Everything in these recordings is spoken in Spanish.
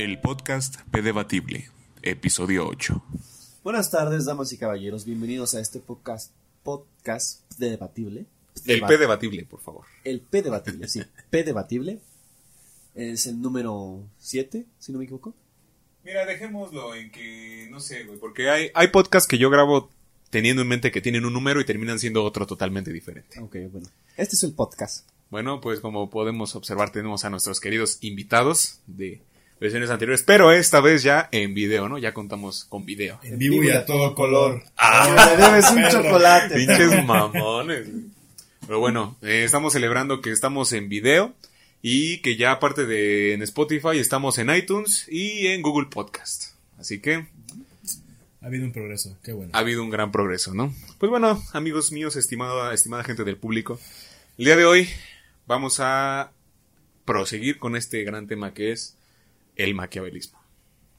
El podcast P Debatible, episodio 8. Buenas tardes, damas y caballeros. Bienvenidos a este podcast, podcast de debatible. El P Debatible, por favor. El P debatible, sí. P debatible. Es el número 7, si no me equivoco. Mira, dejémoslo en que, no sé, güey, porque hay, hay podcasts que yo grabo teniendo en mente que tienen un número y terminan siendo otro totalmente diferente. Ok, bueno. Este es el podcast. Bueno, pues como podemos observar, tenemos a nuestros queridos invitados de versiones anteriores, pero esta vez ya en video, ¿no? Ya contamos con video. En vivo y a todo color. Me debes un chocolate. Pinches mamones. Pero bueno, eh, estamos celebrando que estamos en video y que ya aparte de en Spotify estamos en iTunes y en Google Podcast. Así que Ha habido un progreso, qué bueno. ha habido un gran progreso, ¿no? Pues bueno, amigos míos, estimada, estimada gente del público, el día de hoy vamos a proseguir con este gran tema que es el maquiavelismo,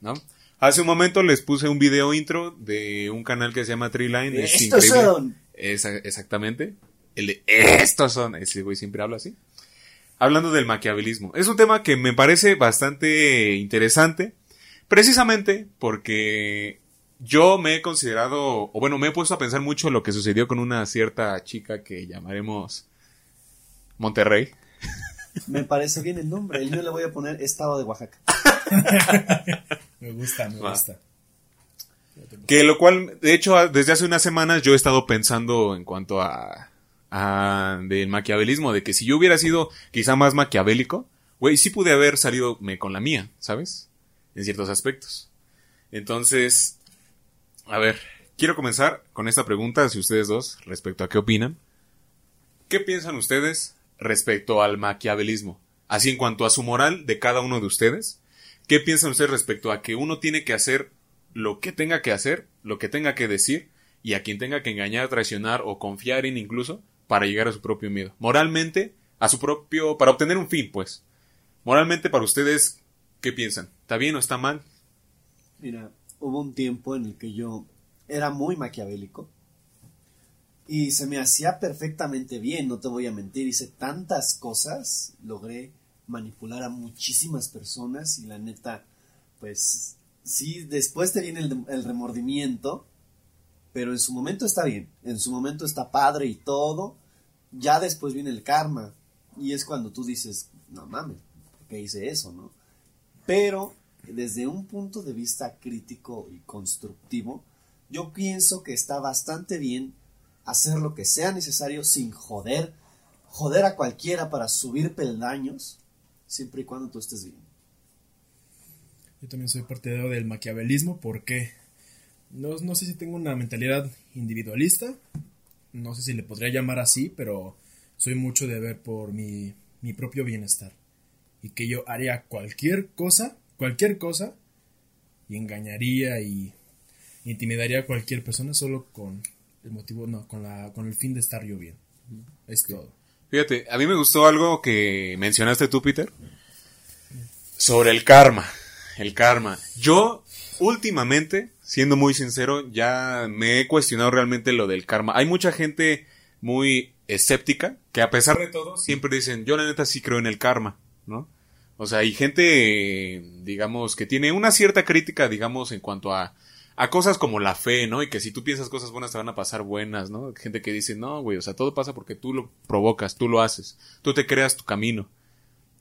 ¿no? Hace un momento les puse un video intro de un canal que se llama Treeline. Es Estos increíble. son. Exactamente. El de estos son. Ese güey siempre habla así. Hablando del maquiavelismo. Es un tema que me parece bastante interesante. Precisamente porque yo me he considerado, o bueno, me he puesto a pensar mucho en lo que sucedió con una cierta chica que llamaremos Monterrey. Me parece bien el nombre. El mío le voy a poner Estado de Oaxaca. Me gusta, me Va. gusta. Que lo cual, de hecho, desde hace unas semanas yo he estado pensando en cuanto a, a del maquiavelismo, de que si yo hubiera sido quizá más maquiavélico, güey, sí pude haber salido me con la mía, ¿sabes? En ciertos aspectos. Entonces, a ver, quiero comenzar con esta pregunta, si ustedes dos, respecto a qué opinan. ¿Qué piensan ustedes respecto al maquiavelismo? Así en cuanto a su moral de cada uno de ustedes, ¿qué piensan ustedes respecto a que uno tiene que hacer lo que tenga que hacer, lo que tenga que decir y a quien tenga que engañar, traicionar o confiar en incluso para llegar a su propio miedo? Moralmente, a su propio, para obtener un fin, pues. Moralmente para ustedes, ¿qué piensan? ¿Está bien o está mal? Mira, hubo un tiempo en el que yo era muy maquiavélico y se me hacía perfectamente bien, no te voy a mentir, hice tantas cosas, logré manipular a muchísimas personas y la neta, pues sí, después te viene el, remordimiento, pero en su momento está bien, en su momento está padre y todo, ya después viene el karma y es cuando tú dices, no mames, ¿por qué hice eso, no? Pero desde un punto de vista crítico y constructivo, yo pienso que está bastante bien hacer lo que sea necesario sin joder, joder a cualquiera para subir peldaños, siempre y cuando tú estés bien. Yo también soy partidario del maquiavelismo porque no, no sé si tengo una mentalidad individualista, no sé si le podría llamar así, pero soy mucho de ver por mi, mi propio bienestar. Y que yo haría cualquier cosa, cualquier cosa, y engañaría y intimidaría a cualquier persona solo con el motivo, no, con, la, con el fin de estar yo bien. Es todo. Fíjate, a mí me gustó algo que mencionaste tú, Peter, sobre el karma. El karma. Yo, últimamente, siendo muy sincero, ya me he cuestionado realmente lo del karma. Hay mucha gente muy escéptica que a pesar de todo siempre dicen, yo la neta sí creo en el karma, ¿no? O sea, hay gente, digamos, que tiene una cierta crítica, digamos, en cuanto a, a cosas como la fe, ¿no? Y que si tú piensas cosas buenas te van a pasar buenas, ¿no? Gente que dice, no, güey, o sea, todo pasa porque tú lo provocas, tú lo haces, tú te creas tu camino.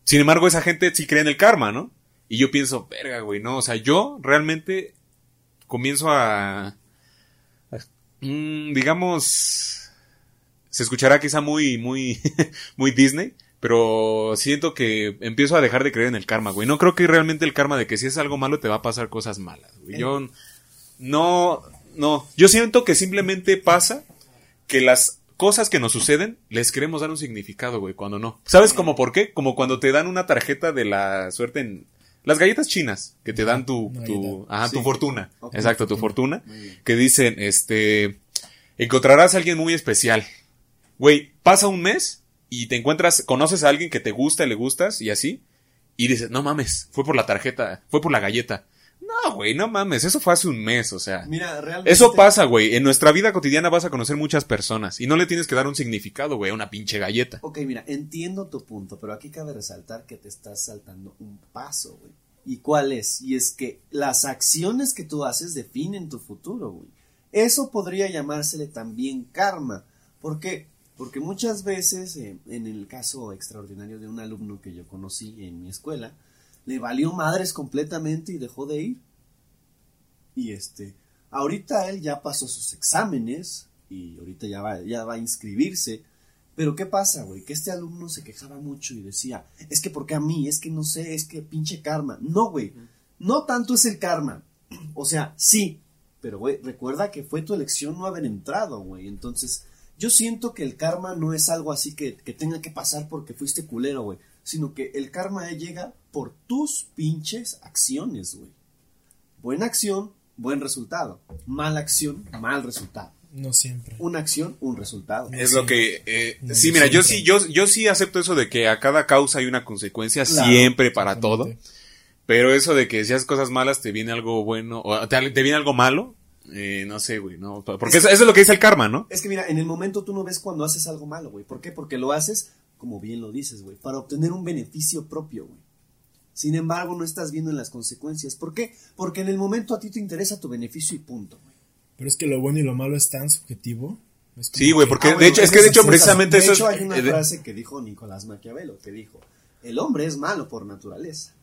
Sin embargo, esa gente sí cree en el karma, ¿no? Y yo pienso, verga, güey, no, o sea, yo realmente comienzo a, a- mm, digamos, se escuchará quizá muy, muy, muy Disney, pero siento que empiezo a dejar de creer en el karma, güey. No creo que realmente el karma de que si es algo malo te va a pasar cosas malas, güey. Yo no, no, yo siento que simplemente pasa que las cosas que nos suceden les queremos dar un significado, güey, cuando no. ¿Sabes cómo por qué? Como cuando te dan una tarjeta de la suerte en las galletas chinas que te dan tu, tu, ajá, Sí. tu fortuna. Exacto, tu fortuna. Que dicen, este, encontrarás a alguien muy especial. Güey, pasa un mes y te encuentras, conoces a alguien que te gusta y le gustas y así. Y dices, no mames, fue por la tarjeta, fue por la galleta. No, güey, no mames, eso fue hace un mes, o sea. Mira, realmente... Eso pasa, güey. En nuestra vida cotidiana vas a conocer muchas personas y no le tienes que dar un significado, güey, a una pinche galleta. Ok, mira, entiendo tu punto, pero aquí cabe resaltar que te estás saltando un paso, güey. ¿Y cuál es? Y es que las acciones que tú haces definen tu futuro, güey. Eso podría llamársele también karma. ¿Por qué? Porque muchas veces, eh, en el caso extraordinario de un alumno que yo conocí en mi escuela, le valió madres completamente y dejó de ir. Y este, ahorita él ya pasó sus exámenes y ahorita ya va, ya va a inscribirse. Pero ¿qué pasa, güey? Que este alumno se quejaba mucho y decía, es que porque a mí, es que no sé, es que pinche karma. No, güey, no tanto es el karma. O sea, sí, pero güey, recuerda que fue tu elección no haber entrado, güey. Entonces, yo siento que el karma no es algo así que, que tenga que pasar porque fuiste culero, güey. Sino que el karma llega por tus pinches acciones, güey. Buena acción, buen resultado. Mala acción, mal resultado. No siempre. Una acción, un resultado. Es lo que... eh, No, sí, no mira, yo sí, yo, yo sí acepto eso de que a cada causa hay una consecuencia Claro, siempre para todo. Pero eso de que si haces cosas malas te viene algo bueno, o te, te viene algo malo, eh, no sé, güey, no. Porque eso, eso es lo que dice el karma, ¿no? Es que mira, en el momento tú no ves cuando haces algo malo, güey. ¿Por qué? Porque lo haces, como bien lo dices, güey, para obtener un beneficio propio, güey. Sin embargo, no estás viendo en las consecuencias. ¿Por qué? Porque en el momento a ti te interesa tu beneficio y punto, güey. Pero es que lo bueno y lo malo es tan subjetivo. Es Sí, güey, que- porque Ah, de bueno, hecho, es eso que de hecho precisamente de eso hecho, es... hay una eh, de- frase que dijo Nicolás Maquiavelo, que dijo, el hombre es malo por naturaleza.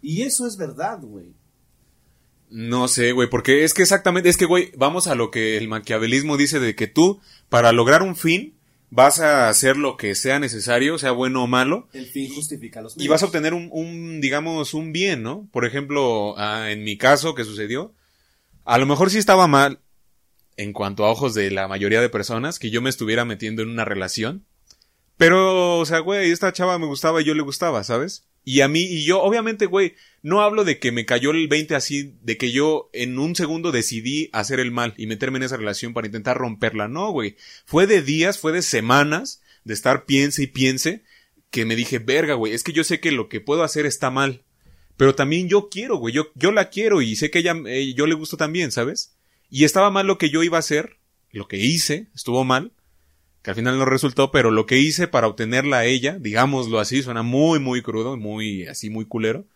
Y eso es verdad, güey. No sé, güey, porque es que exactamente, es que, güey, vamos a lo que el maquiavelismo dice de que tú, para lograr un fin, vas a hacer lo que sea necesario, sea bueno o malo, El fin justifica los y vas a obtener un, un, digamos, un bien, ¿no? Por ejemplo, ah, en mi caso que sucedió, a lo mejor sí estaba mal, en cuanto a ojos de la mayoría de personas, que yo me estuviera metiendo en una relación, pero, o sea, güey, esta chava me gustaba y yo le gustaba, ¿sabes? Y a mí, y yo, obviamente, güey, no hablo de que me cayó el 20 así, de que yo en un segundo decidí hacer el mal y meterme en esa relación para intentar romperla. No, güey. Fue de días, fue de semanas de estar piense y piense que me dije, verga, güey, es que yo sé que lo que puedo hacer está mal. Pero también yo quiero, güey, yo, yo la quiero y sé que ella, eh, yo le gusto también, ¿sabes? Y estaba mal lo que yo iba a hacer, lo que hice, estuvo mal, al final no resultó, pero lo que hice para obtenerla a ella, digámoslo así, suena muy, muy crudo, muy, así, muy culero.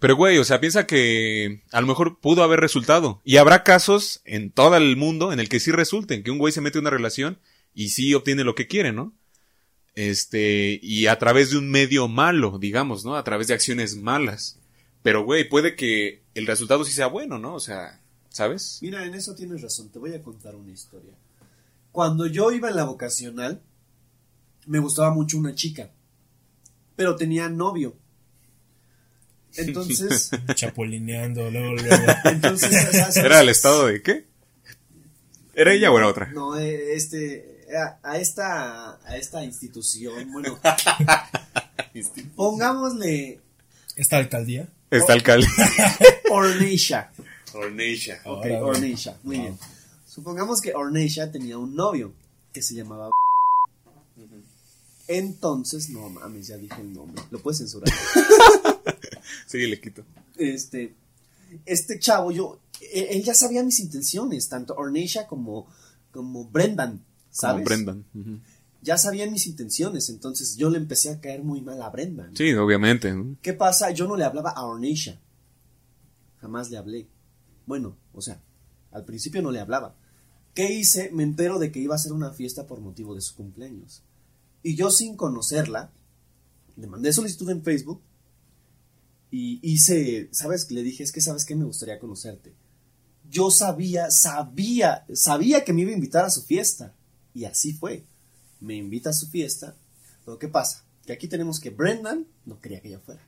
Pero, güey, o sea, piensa que a lo mejor pudo haber resultado. Y habrá casos en todo el mundo en el que sí resulten, que un güey se mete en una relación y sí obtiene lo que quiere, ¿no? Este, y a través de un medio malo, digamos, ¿no? A través de acciones malas. Pero, güey, puede que el resultado sí sea bueno, ¿no? O sea, ¿sabes? Mira, en eso tienes razón. Te voy a contar una historia. Cuando yo iba en la vocacional, me gustaba mucho una chica, pero tenía novio. Entonces, Chapolineando, luego, luego. entonces ¿sabes? ¿Era el estado de qué? ¿Era ella o era otra? No, eh, este, a, a esta, a esta institución, bueno, pongámosle Esta alcaldía. Está alcalde. Orneisha. Orneisha. Ok, Ahora, güey. Orneisha, muy bien. Supongamos que Orneisha tenía un novio que se llamaba. Entonces, no mames, ya dije el nombre. Lo puedes censurar. Sí, le quito. este, este chavo, yo, él, él ya sabía mis intenciones, tanto Orneisha como, como Brendan, ¿sabes? Como Brendan. Ya sabían mis intenciones, entonces yo le empecé a caer muy mal a Brendan. Sí, obviamente. ¿no? ¿Qué pasa? Yo no le hablaba a Orneisha. Jamás le hablé. Bueno, o sea, al principio no le hablaba. ¿Qué hice? Me entero de que iba a hacer una fiesta por motivo de su cumpleaños. Y yo sin conocerla, le mandé solicitud en Facebook y hice, ¿sabes? Le dije, es que sabes que me gustaría conocerte. Yo sabía, sabía, sabía que me iba a invitar a su fiesta. Y así fue. Me invita a su fiesta. Pero ¿qué pasa? Que aquí tenemos que Brendan no quería que yo fuera.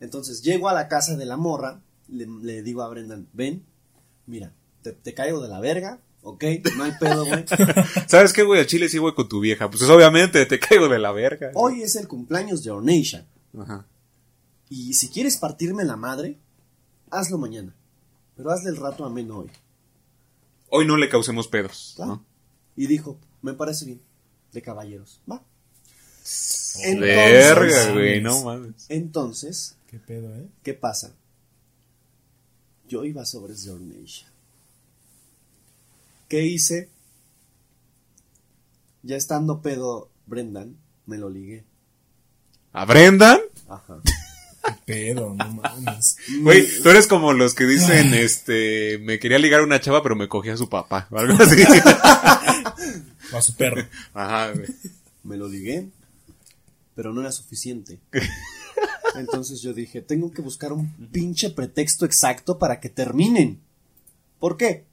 Entonces llego a la casa de la morra, le, digo a Brendan, ven, mira, te caigo de la verga, ok, no hay pedo, güey. ¿Sabes qué, güey? A Chile sí voy con tu vieja. Pues obviamente te caigo de la verga. Hoy es el cumpleaños de Orneisha. Ajá. Y si quieres partirme la madre, hazlo mañana. Pero hazle el rato ameno hoy. Hoy no le causemos pedos. ¿no? Y dijo, me parece bien, de caballeros, va. Verga, güey, no mames. Entonces, ¿Qué pedo, eh? ¿qué pasa? Yo iba sobre Orneisha. ¿Qué hice? Ya estando pedo Brendan, me lo ligué. ¿A Brendan? Ajá. Pedo, no mames. Güey, tú eres como los que dicen, este, me quería ligar a una chava, pero me cogía a su papá, o algo así. O a su perro. Ajá, güey. Me lo ligué, pero no era suficiente. Entonces yo dije, tengo que buscar un pinche pretexto exacto para que terminen. ¿Por qué?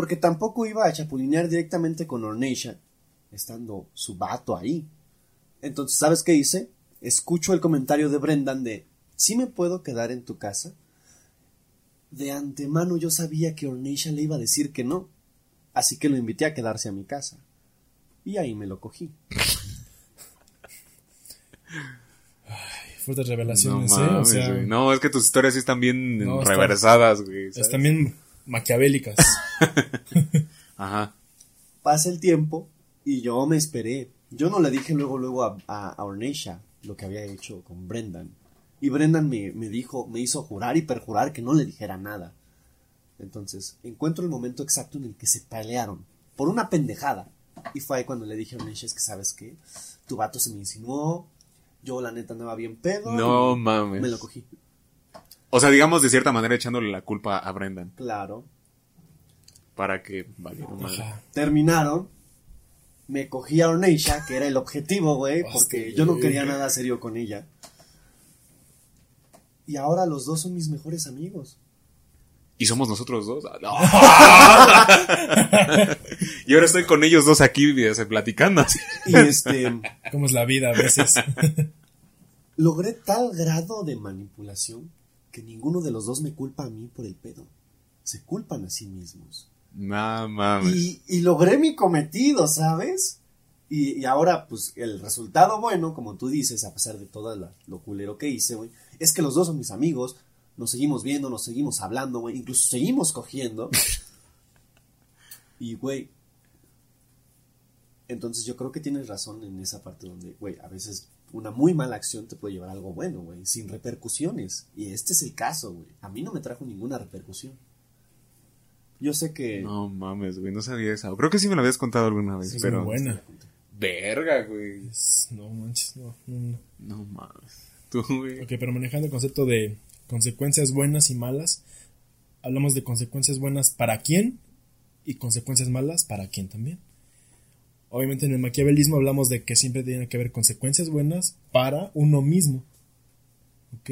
Porque tampoco iba a chapulinear directamente con Orneisha, estando su vato ahí. Entonces, ¿sabes qué hice? Escucho el comentario de Brendan de, ¿sí me puedo quedar en tu casa? De antemano yo sabía que Orneisha le iba a decir que no, así que lo invité a quedarse a mi casa. Y ahí me lo cogí. Fuertes No revelaciones, ¿eh? O mames, sea, güey. No, es que tus historias sí están bien No, reversadas, güey. están bien maquiavélicas. Ajá. Pasa el tiempo y yo me esperé. Yo no le dije luego luego a, a, a Orneisha lo que había hecho con Brendan. Y Brendan me, me dijo, me hizo jurar y perjurar que no le dijera nada. Entonces, encuentro el momento exacto en el que se pelearon. Por una pendejada. Y fue ahí cuando le dije a Orneisha, es que sabes qué, tu vato se me insinuó. Yo la neta andaba bien pedo. No mames. Me lo cogí. O sea, digamos de cierta manera echándole la culpa a Brendan Claro. Para que valiera madre. Ajá. terminaron. Me cogí a Orneisha, que era el objetivo, güey, porque yo no quería nada serio con ella. Y ahora los dos son mis mejores amigos. Y somos nosotros dos. Ah, no. y ahora estoy con ellos dos aquí o sea, platicando. Y este, ¿Cómo es la vida a veces? logré tal grado de manipulación que ninguno de los dos me culpa a mí por el pedo. Se culpan a sí mismos. No mames. Y, y logré mi cometido, ¿sabes? Y, y ahora, pues, el resultado bueno, como tú dices, a pesar de todo la- lo culero que hice, güey, es que los dos son mis amigos, nos seguimos viendo, nos seguimos hablando, güey, incluso seguimos cogiendo. y, güey, entonces yo creo que tienes razón en esa parte donde, güey, a veces una muy mala acción te puede llevar a algo bueno, güey, sin repercusiones. Y este es el caso, güey. A mí no me trajo ninguna repercusión. Yo sé que... No mames, güey, no sabía eso. Creo que sí me lo habías contado alguna vez, Es pero... muy buena. Verga, güey. Es- No manches, no, no, no. No mames. Tú, güey. Ok, pero manejando el concepto de consecuencias buenas y malas, hablamos de consecuencias buenas para quién y consecuencias malas para quién también. Obviamente en el maquiavelismo hablamos de que siempre tiene que haber consecuencias buenas para uno mismo. ¿Ok?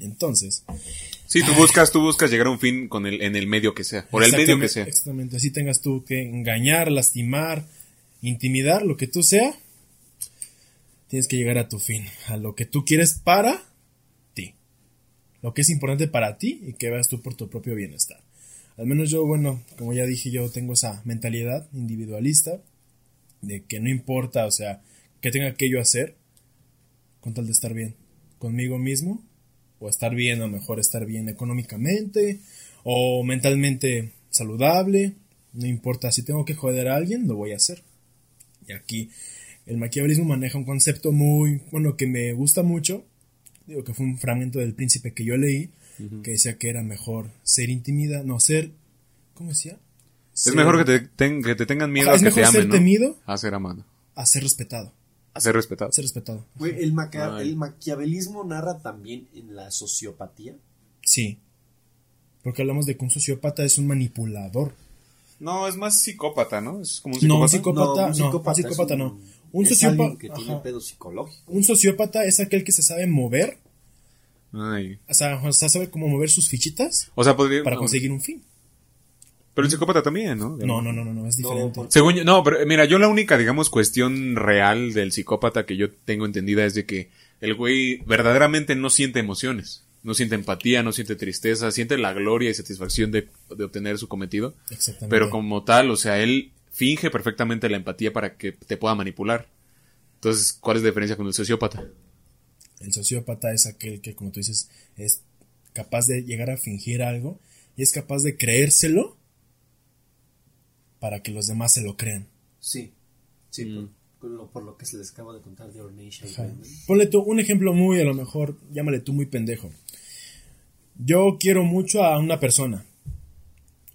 Entonces, Sí, tú buscas, tú buscas llegar a un fin con el, en el medio que sea, por el medio que exactamente- sea. Exactamente, así tengas tú que engañar, lastimar, intimidar, lo que tú sea, tienes que llegar a tu fin, a lo que tú quieres para ti. Lo que es importante para ti y que veas tú por tu propio bienestar. Al menos yo, bueno, como ya dije, yo tengo esa mentalidad individualista de que no importa, o sea, que tenga que yo hacer con tal de estar bien conmigo mismo o estar bien, lo mejor estar bien económicamente o mentalmente saludable, no importa, si tengo que joder a alguien, lo voy a hacer. Y aquí el maquiavelismo maneja un concepto muy, bueno, que me gusta mucho, digo que fue un fragmento del príncipe que yo leí, que decía que era mejor ser intimida, no, ser, ¿cómo decía? Es mejor que te, ten- que te tengan miedo a es que te mejor ser amen, ¿no? temido A ser amado. a ser respetado, A ser respetado. ser respetado. Güey, el, Ay. el maquiavelismo narra también en la sociopatía. Sí. Porque hablamos de que un sociópata es un manipulador. No, es más psicópata, ¿no? Es como un No, un psicópata. psicópata, no, un psicópata es no. Un es sociópata- alguien que tiene ajá. pedo psicológico. Un sociópata es aquel que se sabe mover, Ay. o sea, o sea, sabe cómo mover sus fichitas O sea, podría... para no, conseguir un fin. Pero el psicópata también, ¿no? No, no, no, no, no, es diferente. Según yo, no, pero mira, yo la única, digamos, cuestión real del psicópata que yo tengo entendida es de que el güey verdaderamente no siente emociones. No siente empatía, no siente tristeza, siente la gloria y satisfacción de, de obtener su cometido. Exactamente. Pero como tal, o sea, él finge perfectamente la empatía para que te pueda manipular. Entonces, ¿cuál es la diferencia con el sociópata? El sociópata es aquel que, como tú dices, es capaz de llegar a fingir algo y es capaz de creérselo para que los demás se lo crean. Sí, sí, Mm. por, con lo, por lo que se les acaba de contar de Ornation. Ponle tú un ejemplo muy, a lo mejor, llámale tú muy pendejo. Yo quiero mucho a una persona.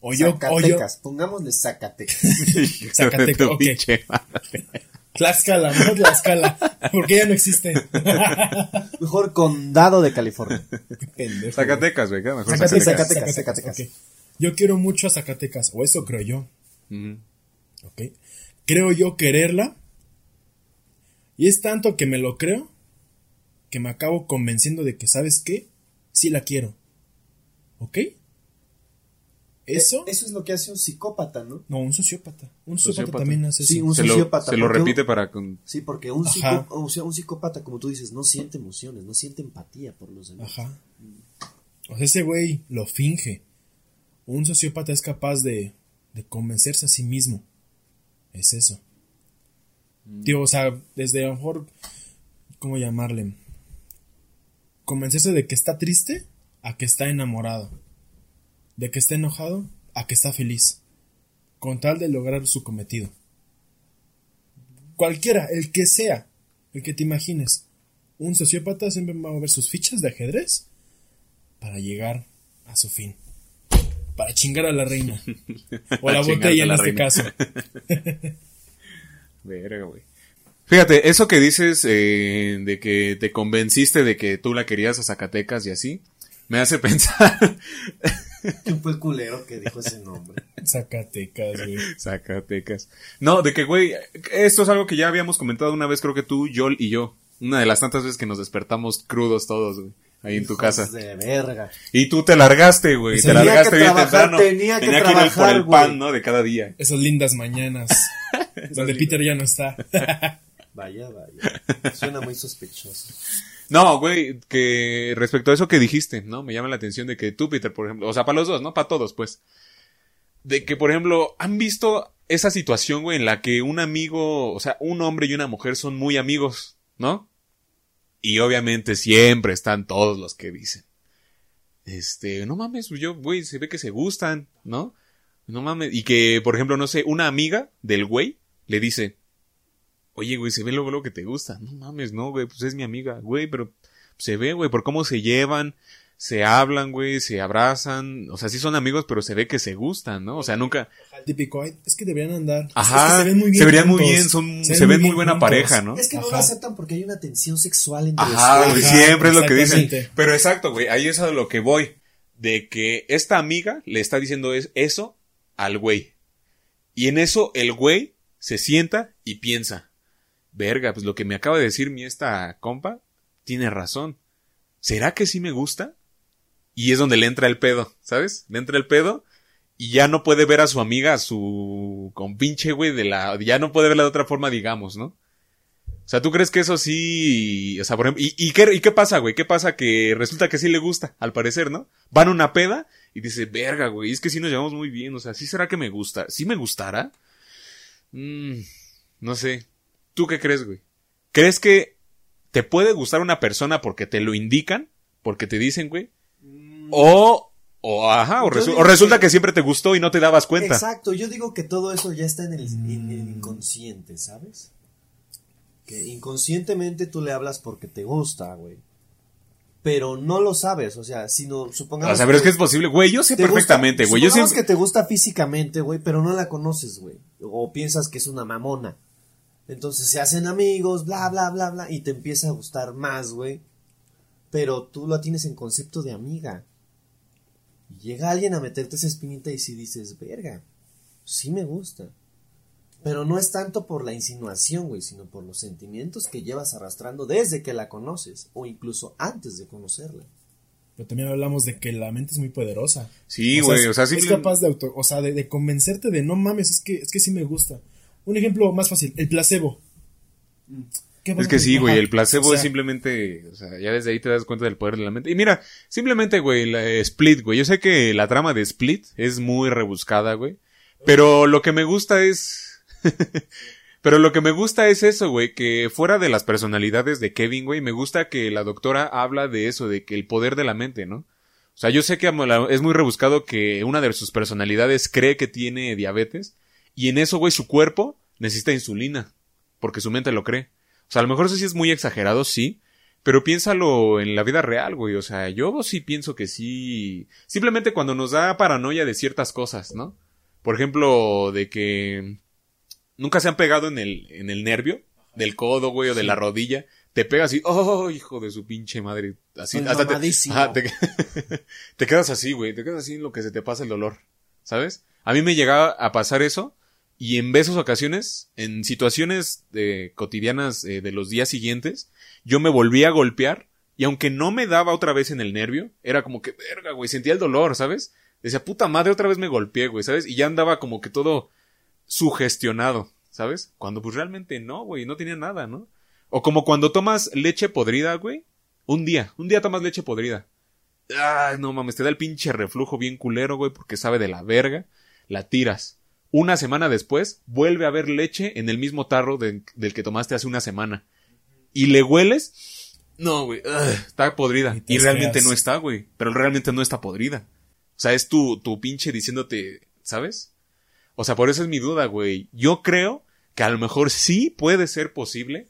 O yo, o yo, Zacatecas, pongámosle Zacatecas. Zacatecas, ok. Tlaxcala, no Tlaxcala. Porque ya no existe. Mejor condado de California. Pendejo. Zacatecas, güey. Zacatecas, Zacatecas, Zacatecas, Zacatecas. Yo quiero mucho a Zacatecas, o eso creo yo. Ujú. ¿ok? Creo yo quererla. Y es tanto que me lo creo que me acabo convenciendo de que, ¿sabes qué? Sí la quiero. ¿Ok? Eso. Eso es lo que hace un psicópata, ¿no? No, un sociópata. Un sociópata, Sociópata. también hace eso. Sí, un Se lo, se lo repite para... con- Sí, porque un, psicó- o sea, un psicópata, como tú dices, no siente emociones, no siente empatía por los demás. Ajá. O sea, ese güey lo finge. Un sociópata es capaz de, de convencerse a sí mismo. Es eso. Tío, o sea, desde a lo mejor, ¿cómo llamarle? Convencerse de que está triste a que está enamorado. De que está enojado a que está feliz. Con tal de lograr su cometido. Cualquiera, el que sea, el que te imagines. Un sociópata siempre va a mover sus fichas de ajedrez para llegar a su fin. Para chingar a la reina. O a la botella a en este caso. Verga, güey. Fíjate, eso que dices eh, de que te convenciste de que tú la querías a Zacatecas y así, me hace pensar... ¿Quién fue el culero que dijo ese nombre? Zacatecas, güey. Zacatecas. No, de que, güey, esto es algo que ya habíamos comentado una vez, creo que tú, Yol y yo. Una de las tantas veces que nos despertamos crudos todos, güey. Ahí en tu Hijos casa. de verga. Y tú te largaste, güey. Te Tenía largaste que bien trabajar, temprano. tenía que ir por trabajar, el güey. pan, ¿no? De cada día. Esas lindas mañanas. donde Peter ya no está. Vaya, vaya. Suena muy sospechoso. No, güey, que respecto a eso que dijiste, ¿no? Me llama la atención de que tú, Peter, por ejemplo, o sea, para los dos, ¿no? Para todos, pues. De que, por ejemplo, han visto esa situación, güey, en la que un amigo, o sea, un hombre y una mujer son muy amigos, ¿no? Y obviamente siempre están todos los que dicen. Este, no mames, yo, güey, se ve que se gustan, ¿no? No mames. Y que, por ejemplo, no sé, una amiga del güey le dice, Oye, güey, se ve luego lo que te gusta. No mames, no, güey, pues es mi amiga, güey, pero se ve, güey, por cómo se llevan, se hablan, güey, se abrazan. O sea, sí son amigos, pero se ve que se gustan, ¿no? O sea, nunca. Típico, "Ay, es que deberían andar. Ajá, Es que se ven muy bien. se verían muy bien, son, se, ven ven muy buena juntos. pareja, ¿no? Es que no lo aceptan porque hay una tensión sexual entre Ajá, los güey, Ajá, siempre es lo que dicen. Pero exacto, güey, ahí es a lo que voy. De que esta amiga le está diciendo es- eso al güey. Y en eso el güey se sienta y piensa. Verga, pues lo que me acaba de decir mi esta compa tiene razón. ¿Será que sí me gusta? Y es donde le entra el pedo, ¿sabes? Le entra el pedo y ya no puede ver a su amiga, a su compinche, güey, de la, ya no puede verla de otra forma, digamos, ¿no? O sea, ¿tú crees que eso sí, o sea, por ejemplo, ¿y, qué pasa, güey? ¿Qué pasa? Que resulta que sí le gusta, al parecer, ¿no? Van a una peda y dice, verga, güey, es que sí nos llevamos muy bien, o sea, ¿sí será que me gusta? ¿Sí me gustará? Mm, no sé. ¿Tú qué crees, güey? ¿Crees que te puede gustar una persona porque te lo indican? Porque te dicen, güey. O, o, ajá, o, resu- resulta que- que siempre te gustó y no te dabas cuenta. Exacto, yo digo que todo eso ya está en el, en Mm. el inconsciente, ¿sabes? Que inconscientemente tú le hablas porque te gusta, güey. Pero no lo sabes, o sea, sino supongamos. O sea, pero es que es posible, güey, yo sé perfectamente, güey. Yo supongamos siempre... que te gusta físicamente, güey, pero no la conoces, güey. O piensas que es una mamona. Entonces se hacen amigos, bla, bla, bla, bla, y te empieza a gustar más, güey. Pero tú lo tienes en concepto de amiga. Y llega alguien a meterte esa espinita y si dices, verga, sí me gusta. Pero no es tanto por la insinuación, güey, sino por los sentimientos que llevas arrastrando desde que la conoces, o incluso antes de conocerla. Pero también hablamos de que la mente es muy poderosa. Sí, güey, o sea, es, sí- es capaz de auto, o sea, de, de convencerte de no mames, es que, es que sí me gusta. Un ejemplo más fácil, el placebo. ¿Qué Es que sí, güey, el placebo O sea, es simplemente, o sea, ya desde ahí te das cuenta del poder de la mente. Y mira, simplemente, güey, la eh, Split, güey, yo sé que la trama de Split es muy rebuscada, güey, pero lo que me gusta es... pero lo que me gusta es eso, güey, que fuera de las personalidades de Kevin, güey, me gusta que la doctora habla de eso, de que el poder de la mente, ¿no? O sea, yo sé que es muy rebuscado que una de sus personalidades cree que tiene diabetes y en eso, güey, su cuerpo necesita insulina porque su mente lo cree. O sea, a lo mejor eso sí es muy exagerado, sí, pero piénsalo en la vida real, güey. O sea, yo sí pienso que sí. Simplemente cuando nos da paranoia de ciertas cosas, ¿no? Por ejemplo, de que nunca se han pegado en el, en el nervio del codo, güey, o de la rodilla. Te pegas y, oh, hijo de su pinche madre. Así, hasta te, ajá, te, te quedas así, güey. Te quedas así en lo que se te pasa el dolor. ¿Sabes? A mí me llegaba a pasar eso. Y en esas ocasiones, en situaciones eh, cotidianas eh, de los días siguientes, yo me volvía a golpear. Y aunque no me daba otra vez en el nervio, era como que, verga, güey, sentía el dolor, ¿sabes? Decía, puta madre, otra vez me golpeé, güey, ¿sabes? Y ya andaba como que todo sugestionado, ¿sabes? Cuando pues realmente no, güey, no tenía nada, ¿no? O como cuando tomas leche podrida, güey. Un día, un día tomas leche podrida. Ay, no mames, te da el pinche reflujo bien culero, güey, porque sabe de la verga. La tiras. Una semana después, vuelve a haber leche en el mismo tarro de- del que tomaste hace una semana. Y le hueles. No, güey, está podrida. Y Y realmente no está, güey. Pero realmente no está podrida. O sea, es tu, tu pinche diciéndote, ¿sabes? O sea, por eso es mi duda, güey. Yo creo que a lo mejor sí puede ser posible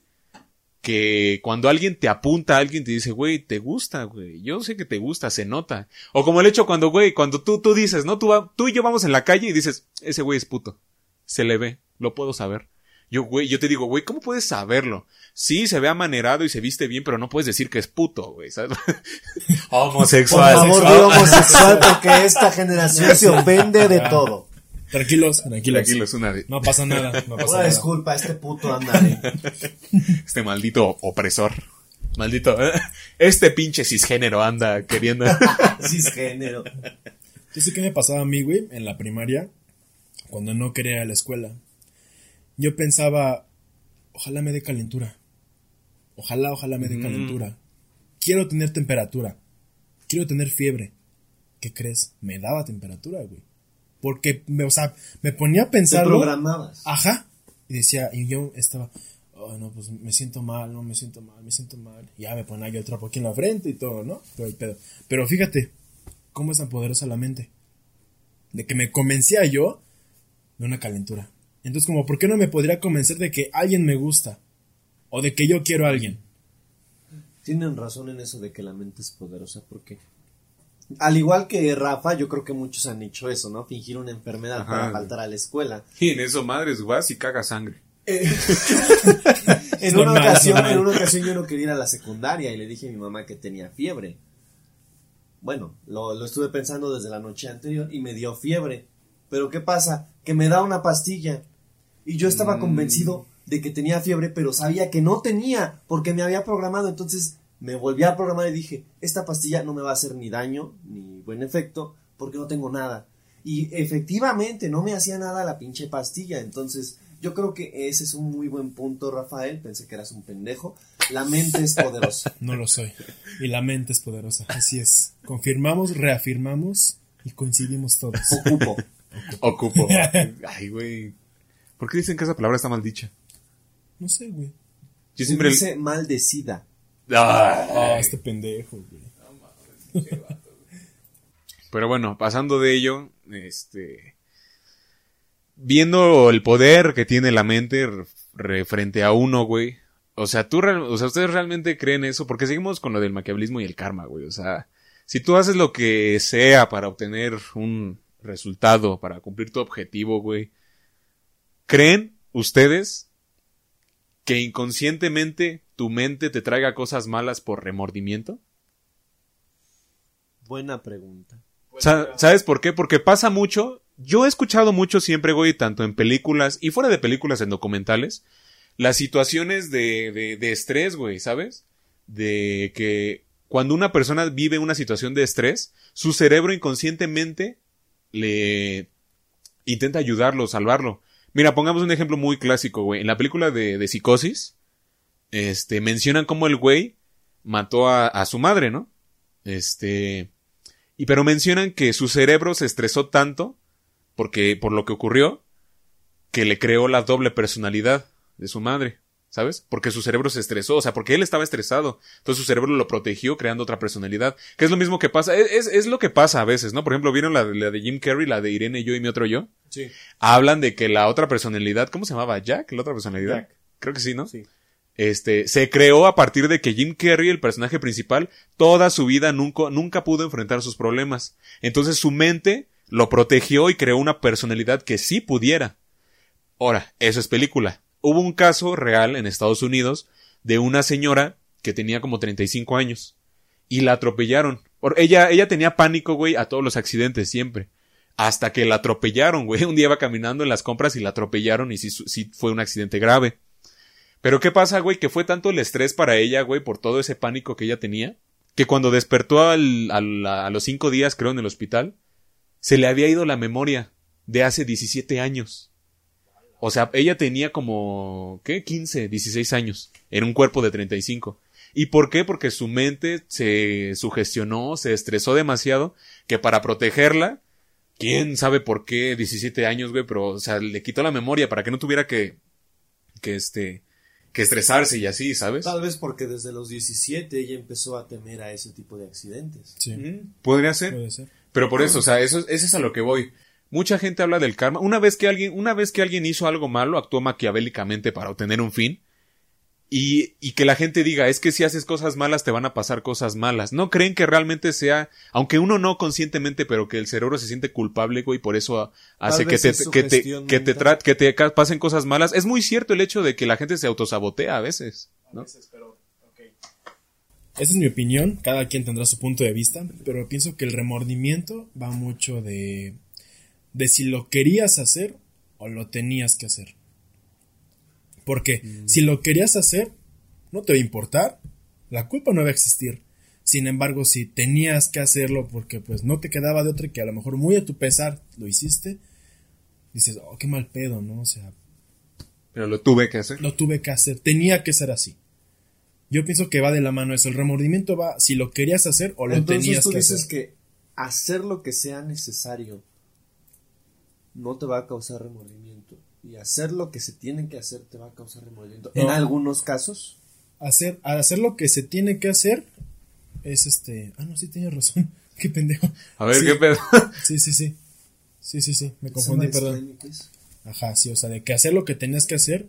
que cuando alguien te apunta, alguien te dice, güey, te gusta, güey. Yo sé que te gusta, se nota. O como el hecho cuando, güey, cuando tú, tú dices, ¿no? Tú, va- tú y yo vamos en la calle y dices, ese güey es puto. Se le ve, lo puedo saber. Yo, güey, yo te digo, güey, ¿cómo puedes saberlo? Sí, se ve amanerado y se viste bien, pero no puedes decir que es puto, güey, ¿sabes? Por Homosexual. favor, di homosexual porque esta generación se ofende de todo. Tranquilos, tranquilos. Tranquilo, es una No pasa nada, no pasa Una nada. disculpa, este puto ándale. este maldito opresor. Maldito. ¿eh? Este pinche cisgénero anda queriendo. Cisgénero. Yo sé qué me pasaba a mí, güey, en la primaria, cuando no quería ir a la escuela. Yo pensaba, ojalá me dé calentura. Ojalá, ojalá me dé Mm. calentura. Quiero tener temperatura. Quiero tener fiebre. ¿Qué crees? Me daba temperatura, güey. Porque, me, o sea, me ponía a Te pensarlo. programabas. Ajá. Y decía, y yo estaba, oh, no, pues me siento mal, no, me siento mal, me siento mal. Y ya me ponía yo el trapo aquí en la frente y todo, ¿no? Todo el pedo. Pero fíjate, cómo es tan poderosa la mente. De que me convencía yo de una calentura. Entonces, como, ¿por qué no me podría convencer de que alguien me gusta? O de que yo quiero a alguien. Tienen razón en eso de que la mente es poderosa porque al igual que Rafa, yo creo que muchos han hecho eso, ¿no? Fingir una enfermedad Ajá. para faltar a la escuela. y en eso, madres, vas y caga sangre. En una ocasión, en una ocasión yo no quería ir a la secundaria y le dije a mi mamá que tenía fiebre. Bueno, lo, lo estuve pensando desde la noche anterior y me dio fiebre. Pero ¿qué pasa? Que me da una pastilla. Y yo estaba Mm. convencido de que tenía fiebre, pero sabía que no tenía porque me había programado. Entonces me volví a programar y dije, esta pastilla no me va a hacer ni daño ni buen efecto porque no tengo nada. Y efectivamente no me hacía nada la pinche pastilla. Entonces yo creo que ese es un muy buen punto, Rafael. Pensé que eras un pendejo. La mente es poderosa. No lo soy. Y la mente es poderosa. Así es. Confirmamos, reafirmamos y coincidimos todos. Ocupo. Ocupo. Ay, güey. ¿Por qué dicen que esa palabra está mal dicha? No sé, güey. Yo siempre. Dice maldecida. Ah, este pendejo, güey. Pero bueno, pasando de ello, este. Viendo el poder que tiene la mente re- re- frente a uno, güey. O sea, tú, o sea, ustedes realmente creen eso, porque seguimos con lo del maquiavelismo y el karma, güey. O sea, si tú haces lo que sea para obtener un resultado, para cumplir tu objetivo, güey. ¿Creen ustedes que inconscientemente tu mente te traiga cosas malas por remordimiento? Buena pregunta. Sa- ¿Sabes por qué? Porque pasa mucho. Yo he escuchado mucho siempre, güey, tanto en películas y fuera de películas, en documentales, las situaciones de, de, de estrés, güey, ¿sabes? De que cuando una persona vive una situación de estrés, su cerebro inconscientemente le intenta ayudarlo, salvarlo. Mira, pongamos un ejemplo muy clásico, güey. En la película de, de Psicosis, este, mencionan cómo el güey mató a, a su madre, ¿no? Este, y pero mencionan que su cerebro se estresó tanto porque por lo que ocurrió que le creó la doble personalidad de su madre, ¿sabes? Porque su cerebro se estresó, o sea, porque él estaba estresado, entonces su cerebro lo protegió creando otra personalidad, que es lo mismo que pasa, es, es, lo que pasa a veces, ¿no? Por ejemplo, ¿vieron la, la de Jim Carrey, la de Irene yo y mi otro yo? Sí. Hablan de que la otra personalidad, ¿cómo se llamaba? Jack, la otra personalidad. Jack. Creo que sí, ¿no? Sí. Este, se creó a partir de que Jim Carrey, el personaje principal, toda su vida nunca, nunca pudo enfrentar sus problemas. Entonces su mente lo protegió y creó una personalidad que sí pudiera. Ahora, eso es película. Hubo un caso real en Estados Unidos de una señora que tenía como 35 años y la atropellaron. Ella, ella tenía pánico, güey, a todos los accidentes siempre. Hasta que la atropellaron, güey. Un día iba caminando en las compras y la atropellaron y sí, sí fue un accidente grave. Pero ¿qué pasa, güey? Que fue tanto el estrés para ella, güey, por todo ese pánico que ella tenía, que cuando despertó al, a los cinco días, creo, en el hospital, se le había ido la memoria de hace 17 años. O sea, ella tenía como, ¿qué? 15, 16 años, en un cuerpo de 35. ¿Y por qué? Porque su mente se sugestionó, se estresó demasiado, que para protegerla, quién sabe por qué 17 años, güey, pero, o sea, le quitó la memoria para que no tuviera que, que este, que estresarse y así, ¿sabes? Tal vez porque desde los 17 ella empezó a temer a ese tipo de accidentes. Sí, Mm, Podría ser. puede ser. Pero por eso, o sea, eso, eso es a lo que voy. Mucha gente habla del karma. Una vez que alguien, una vez que alguien hizo algo malo, actuó maquiavélicamente para obtener un fin. Y, y que la gente diga, es que si haces cosas malas te van a pasar cosas malas. ¿No creen que realmente sea, aunque uno no conscientemente, pero que el cerebro se siente culpable, güey, por eso hace que te, es que te, sugestión que te mental. tra- que te ca- pasen cosas malas? Es muy cierto el hecho de que la gente se autosabotea a veces, ¿no? Esa es mi opinión, cada quien tendrá su punto de vista, pero pienso que el remordimiento va mucho de, de si lo querías hacer o lo tenías que hacer. Porque si lo querías hacer, no te va a importar, la culpa no va a existir. Sin embargo, si tenías que hacerlo porque pues no te quedaba de otra que a lo mejor muy a tu pesar lo hiciste, dices, oh, qué mal pedo, ¿no? O sea, Pero lo tuve que hacer. lo tuve que hacer, tenía que ser así. Yo pienso que va de la mano eso, el remordimiento va si lo querías hacer o lo Entonces tenías tú que dices hacer. que hacer lo que sea necesario no te va a causar remordimiento. Y hacer lo que se tiene que hacer te va a causar remordimiento. En No. algunos casos. Hacer, al hacer lo que se tiene que hacer es este, ah no, sí tienes razón, qué pendejo. A ver, Sí. ¿qué pedo? Sí, sí, sí. Sí, sí, sí, me confundí, perdón. please. Ajá, sí, o sea, de que hacer lo que tenías que hacer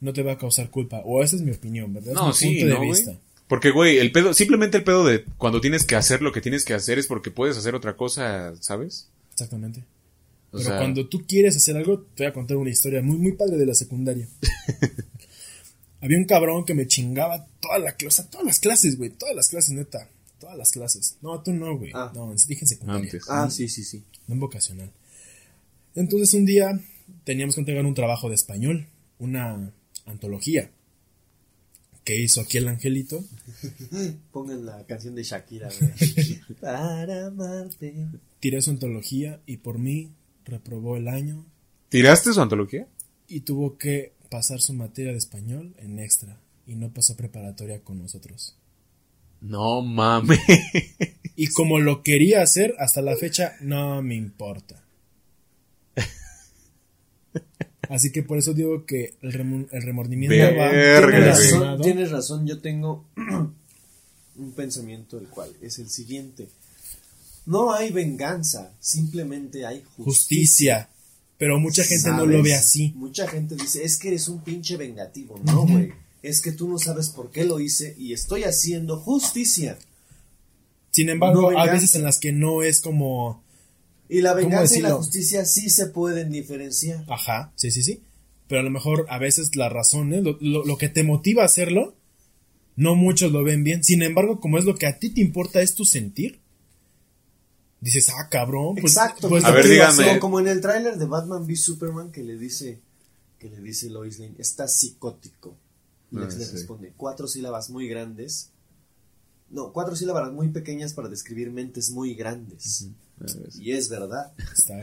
no te va a causar culpa. O esa es mi opinión, ¿verdad? Es No, mi sí, punto de ¿no, güey? Porque, güey, el pedo, simplemente el pedo de cuando tienes que hacer lo que tienes que hacer es porque puedes hacer otra cosa, ¿sabes? Exactamente. O Pero sea, cuando tú quieres hacer algo, te voy a contar una historia muy, muy padre de la secundaria. Había un cabrón que me chingaba toda la clase, todas las clases, güey, todas las clases, neta. Todas las clases. No, tú no, güey. Ah. No, dije en secundaria. Antes. Ah, sí, sí, sí. No en vocacional. Entonces un día teníamos que entregar un trabajo de español, una antología que hizo aquí el angelito. Pongan la canción de Shakira. güey. Para amarte. Tiré su antología y por mí reprobó el año ¿Tiraste su antología? y tuvo que pasar su materia de español en extra y no pasó preparatoria con nosotros. No mames. Y como lo quería hacer hasta la fecha, no me importa. Así que por eso digo que el, remo- el remordimiento va Verga, Tienes güey. razón, tienes razón, yo tengo un pensamiento el cual es el siguiente. No hay venganza, simplemente hay justicia. justicia. Pero mucha gente no lo ve así. Mucha gente dice, es que eres un pinche vengativo. No, güey. Es que tú no sabes por qué lo hice y estoy haciendo justicia. Sin embargo, No hay venganza. veces en las que no es como, Y la ¿Cómo venganza y la justicia sí se pueden diferenciar. ajá, sí, sí, sí. Pero a lo mejor a veces las razones, lo, lo- lo que te motiva a hacerlo, no muchos lo ven bien. Sin embargo, como es lo que a ti te importa, es tu sentir. Dices, ah, cabrón. Pues, Exacto. pues, A ver, dígame. Como, como en el tráiler de Batman v Superman que le dice, que le dice Lois Lane, estás psicótico. Y Lex Ah, le sí. responde, cuatro sílabas muy grandes. No, cuatro sílabas muy pequeñas para describir mentes muy grandes. Y es verdad. Está.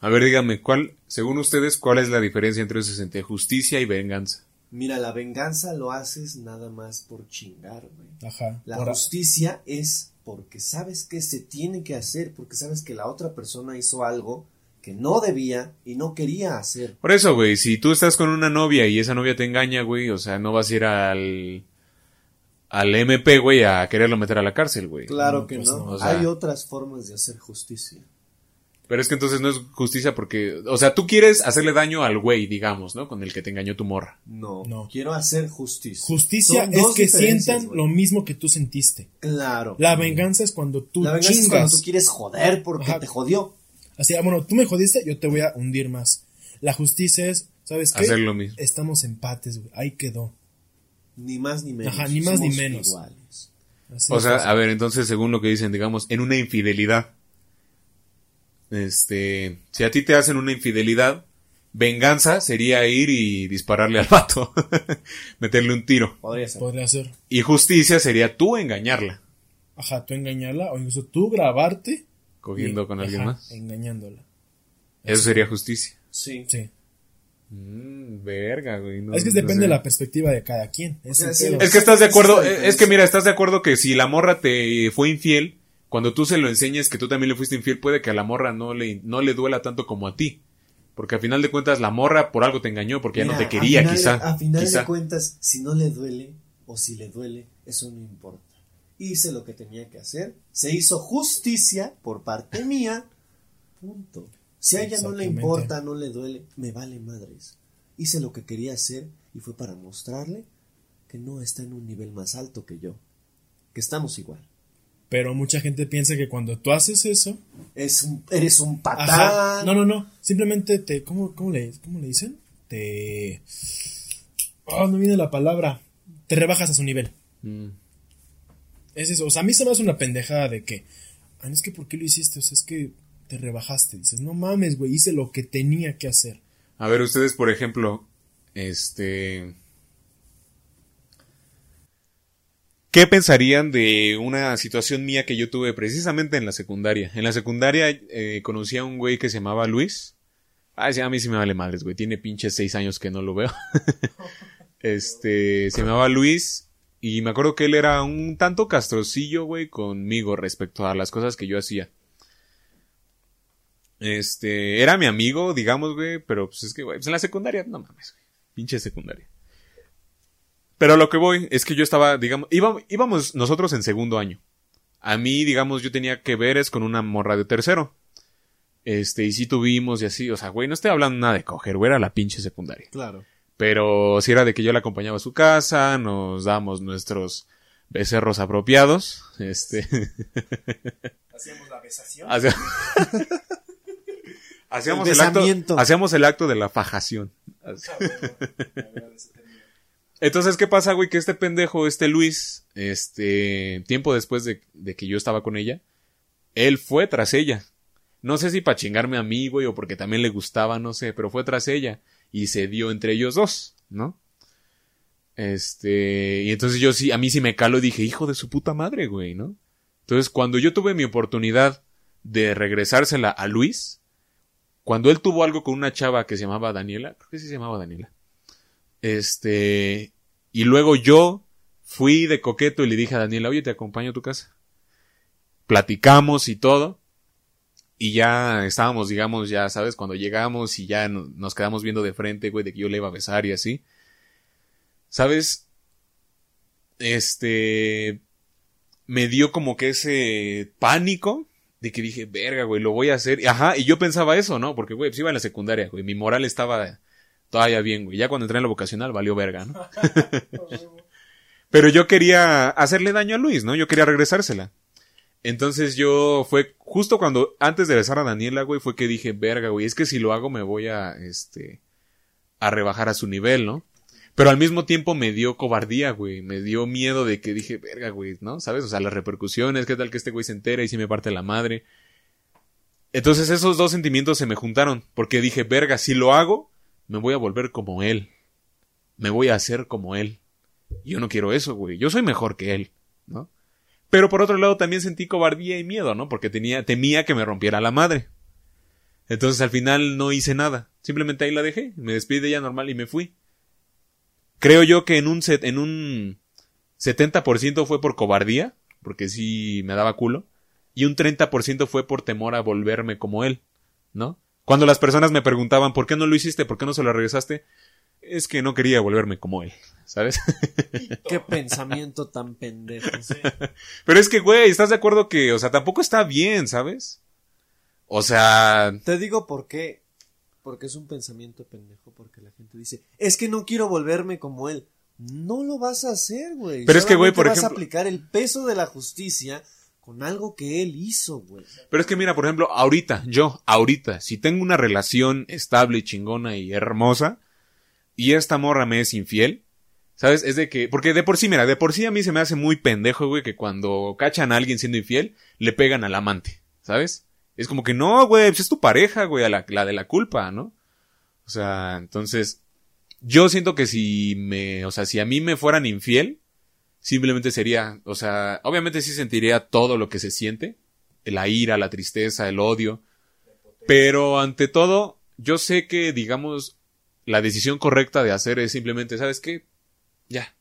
A ver, dígame, ¿cuál, según ustedes, cuál es la diferencia entre justicia y venganza? Mira, la venganza lo haces nada más por chingar, güey. Ajá. La Por- justicia es porque sabes que se tiene que hacer, porque sabes que la otra persona hizo algo que no debía y no quería hacer. Por eso, güey, si tú estás con una novia y esa novia te engaña, güey, o sea, no vas a ir al al MP, güey, a quererlo meter a la cárcel, güey. Claro No, que pues no. no, o sea- Hay otras formas de hacer justicia. Pero es que entonces no es justicia porque, o sea, tú quieres hacerle daño al güey, digamos, ¿no? Con el que te engañó tu morra. No, No. quiero hacer justicia. Justicia Son es que sientan güey. lo mismo que tú sentiste. Claro. La venganza es cuando tú La venganza es chingas. cuando tú quieres joder porque Ajá. te jodió. Así, ah, bueno, tú me jodiste, yo te voy a hundir más. La justicia es, ¿sabes qué? Hacer lo mismo. Estamos empates, güey. Ahí quedó. Ni más ni menos. Ajá, ni más ni menos. Iguales. Así O sea, fácil. a ver, entonces, según lo que dicen, digamos, en una infidelidad. Este, si a ti te hacen una infidelidad, venganza sería ir y dispararle al vato, meterle un tiro. Podría ser. Podría ser. Y justicia sería tú engañarla, Ajá, tú engañarla o incluso tú grabarte. cogiendo y- con alguien ajá, más. Engañándola. Eso sería justicia. Sí. Sí. Mm, verga, güey. no- es que no depende sé. de la perspectiva de cada quien. Es. Es que estás de acuerdo, es que mira, estás de acuerdo que si la morra te fue infiel, cuando tú se lo enseñes que tú también le fuiste infiel, puede que a la morra no le, no le duela tanto como a ti. Porque al final de cuentas la morra por algo te engañó, porque ya no te quería, a final, quizá. A final quizá. de cuentas, si no le duele o si le duele, eso no importa. Hice lo que tenía que hacer. Se hizo justicia por parte mía. Punto. Si a ella no le importa, no le duele, me vale madres. Hice lo que quería hacer y fue para mostrarle que no está en un nivel más alto que yo. Que estamos igual. Pero mucha gente piensa que cuando tú haces eso. Es un- eres un patán. Ajá. No, no, no. Simplemente te. ¿Cómo, cómo, le, cómo le dicen? Te. Oh, no viene la palabra. Te rebajas a su nivel. Mm. Es eso. O sea, a mí se me hace una pendejada de que. Ah, no, es que ¿por qué lo hiciste? O sea, es que te rebajaste. Dices, no mames, güey. Hice lo que tenía que hacer. A ver, ustedes, por ejemplo, este... ¿Qué pensarían de una situación mía que yo tuve precisamente en la secundaria? En la secundaria eh, conocí a un güey que se llamaba Luis. Ay, sí, a mí sí me vale madres, güey. Tiene pinches seis años que no lo veo. este, se llamaba Luis. Y me acuerdo que él era un tanto castrocillo, güey, conmigo respecto a las cosas que yo hacía. Este, era mi amigo, digamos, güey, pero pues es que, güey, pues en la secundaria, no mames, güey. Pinche secundaria. Pero a lo que voy es que yo estaba, digamos, íbamos, íbamos nosotros en segundo año. A mí, digamos, yo tenía que ver es con una morra de tercero. Este, y sí tuvimos y así, o sea, güey, no estoy hablando nada de coger, güey, era la pinche secundaria. Claro. Pero si era de que yo la acompañaba a su casa, nos damos nuestros becerros apropiados, este, Hacíamos la besación. Hacia- hacíamos El el, acto, besamiento. hacíamos el acto de la fajación. Entonces, ¿qué pasa, güey? Que este pendejo, este Luis, este, tiempo después de, que yo estaba con ella, él fue tras ella. No sé si para chingarme a mí, güey, o porque también le gustaba, no sé, pero fue tras ella. Y se dio entre ellos dos, ¿no? Este, y entonces yo sí, a mí sí me calo y dije, hijo de su puta madre, güey, ¿no? Entonces, cuando yo tuve mi oportunidad de regresársela a Luis, cuando él tuvo algo con una chava que se llamaba Daniela, creo que sí se llamaba Daniela. Este, y luego yo fui de coqueto y le dije a Daniela, oye, te acompaño a tu casa. Platicamos y todo. Y ya estábamos, digamos, ya, ¿sabes? Cuando llegamos y ya no- nos quedamos viendo de frente, güey, de que yo le iba a besar y así. ¿Sabes? Este, me dio como que ese pánico de que dije, verga, güey, lo voy a hacer. Ajá, y yo pensaba eso, ¿no? Porque, güey, pues iba en la secundaria, güey. Mi moral estaba todavía bien, güey. Ya cuando entré en la vocacional valió verga, ¿no? Pero yo quería hacerle daño a Luis, ¿no? Yo quería regresársela. Entonces yo fue justo cuando, antes de besar a Daniela, güey, fue que dije, verga, güey, es que si lo hago me voy a, este, a rebajar a su nivel, ¿no? Pero al mismo tiempo me dio cobardía, güey. Me dio miedo de que dije, verga, güey, ¿no? ¿Sabes? O sea, las repercusiones, qué tal que este güey se entera y si me parte la madre. Entonces esos dos sentimientos se me juntaron. Porque dije, verga, si lo hago, me voy a volver como él. Me voy a hacer como él. Yo no quiero eso, güey. Yo soy mejor que él, ¿no? Pero por otro lado también sentí cobardía y miedo, ¿no? Porque tenía, temía que me rompiera la madre. Entonces al final no hice nada. Simplemente ahí la dejé. Me despedí de ella normal y me fui. Creo yo que en un set, en un 70% fue por cobardía, porque sí me daba culo, y un 30% fue por temor a volverme como él, ¿no? Cuando las personas me preguntaban, ¿por qué no lo hiciste? ¿Por qué no se lo regresaste? Es que no quería volverme como él, ¿sabes? Qué pensamiento tan pendejo. Pero es que, güey, ¿estás de acuerdo que, o sea, tampoco está bien, ¿sabes? O sea, Te digo por qué. Porque es un pensamiento pendejo. Porque la gente dice, es que no quiero volverme como él. No lo vas a hacer, güey. Pero es que, güey, por vas a ejemplo- aplicar el peso de la justicia con algo que él hizo, güey. Pero es que mira, por ejemplo, ahorita, yo, ahorita, si tengo una relación estable, chingona y hermosa, y esta morra me es infiel, ¿sabes? Es de que, porque de por sí, mira, de por sí a mí se me hace muy pendejo, güey, que cuando cachan a alguien siendo infiel, le pegan al amante, ¿sabes? Es como que no, güey, pues es tu pareja, güey, a la, la de la culpa, ¿no? O sea, entonces, yo siento que si me, o sea, si a mí me fueran infiel, simplemente sería, o sea, obviamente sí sentiría todo lo que se siente, la ira, la tristeza, el odio, pero ante todo, yo sé que, digamos, la decisión correcta de hacer es simplemente, ¿sabes qué? Ya.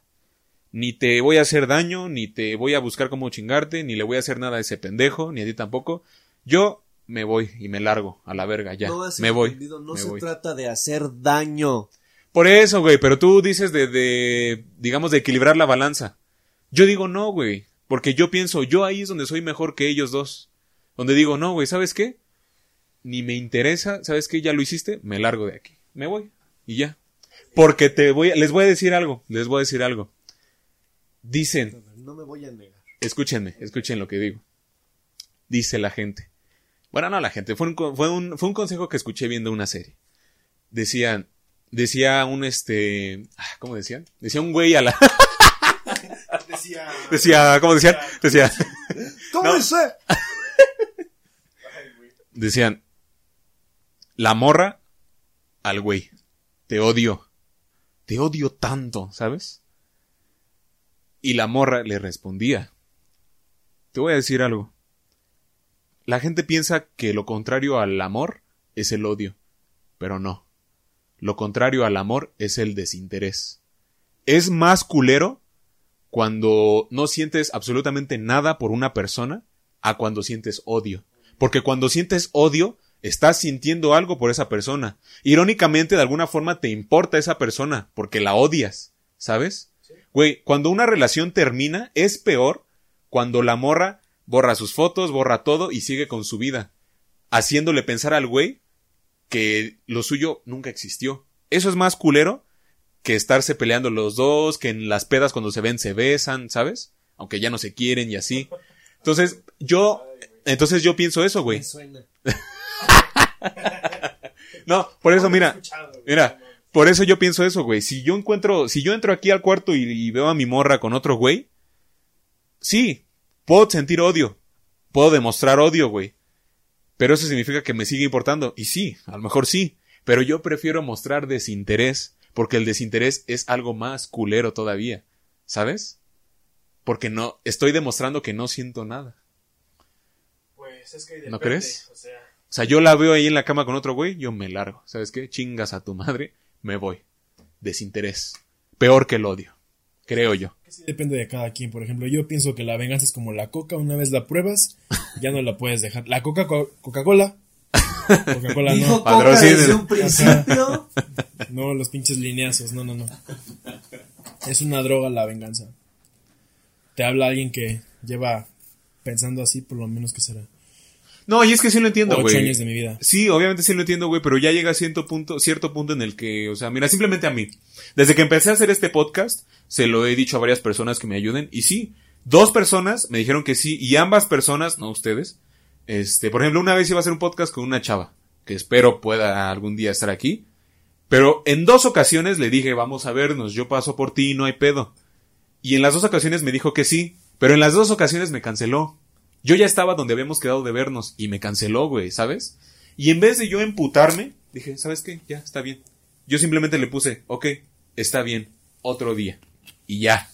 Ni te voy a hacer daño, ni te voy a buscar cómo chingarte, ni le voy a hacer nada a ese pendejo, ni a ti tampoco. Yo me voy y me largo a la verga, ya. No me voy. No me se voy. trata de hacer daño. Por eso, güey, pero tú dices de, de, digamos, de equilibrar la balanza. Yo digo no, güey, porque yo pienso, yo ahí es donde soy mejor que ellos dos. Donde digo, no, güey, ¿sabes qué? Ni me interesa, ¿sabes qué? Ya lo hiciste, me largo de aquí. Me voy y ya. Porque te voy, a- les voy a decir algo, les voy a decir algo. Dicen, No me voy a negar. escúchenme, escuchen lo que digo. Dice la gente. Bueno, no la gente, fue un, fue un, fue un consejo que escuché viendo una serie. Decían, decía un este, ah, ¿cómo decían? Decía un güey a la, Decía. decía, ¿cómo decían? Decía, ¿Cómo No. ese? decían, la morra al güey, te odio, te odio tanto, ¿sabes? Y la morra le respondía, te voy a decir algo. La gente piensa que lo contrario al amor es el odio, pero no. Lo contrario al amor es el desinterés. Es más culero cuando no sientes absolutamente nada por una persona a cuando sientes odio. Porque cuando sientes odio, estás sintiendo algo por esa persona. Irónicamente, de alguna forma te importa esa persona porque la odias, ¿sabes? Güey, cuando una relación termina, es peor cuando la morra borra sus fotos, borra todo y sigue con su vida, haciéndole pensar al güey que lo suyo nunca existió. Eso es más culero que estarse peleando los dos, que en las pedas cuando se ven se besan, ¿sabes? Aunque ya no se quieren y así. Entonces, yo, entonces yo pienso eso, güey. No, por eso, mira, mira, por eso yo pienso eso, güey. Si yo encuentro, si yo entro aquí al cuarto y, y veo a mi morra con otro güey, sí, puedo sentir odio, puedo demostrar odio, güey. Pero eso significa que me sigue importando. Y sí, a lo mejor sí. Pero yo prefiero mostrar desinterés, porque el desinterés es algo más culero todavía. ¿Sabes? Porque no, estoy demostrando que no siento nada. Pues es que ¿No crees? O sea, O sea, yo la veo ahí en la cama con otro güey, yo me largo. ¿Sabes qué? Chingas a tu madre, me voy. Desinterés. Peor que el odio. Creo yo. depende de cada quien. Por ejemplo, yo pienso que la venganza es como la coca. Una vez la pruebas, ya no la puedes dejar. La coca, co- Coca-Cola. Coca-Cola Dijo no. Coca desde un principio. No, los pinches lineazos. No, no, no. Es una droga la venganza. Te habla alguien que lleva pensando así por lo menos que será. No, y es que sí lo entiendo, Ocho güey. años de mi vida. Sí, obviamente sí lo entiendo, güey, pero ya llega a cierto punto, cierto punto en el que, o sea, mira, simplemente a mí. Desde que empecé a hacer este podcast, se lo he dicho a varias personas que me ayuden, y sí, dos personas me dijeron que sí, y ambas personas, no ustedes, este, por ejemplo, una vez iba a hacer un podcast con una chava, que espero pueda algún día estar aquí, pero en dos ocasiones le dije, vamos a vernos, yo paso por ti, no hay pedo. Y en las dos ocasiones me dijo que sí, pero en las dos ocasiones me canceló. Yo ya estaba donde habíamos quedado de vernos y me canceló, güey, ¿sabes? Y en vez de yo emputarme, dije, ¿sabes qué? Ya, está bien. Yo simplemente le puse, ok, está bien, otro día. Y ya.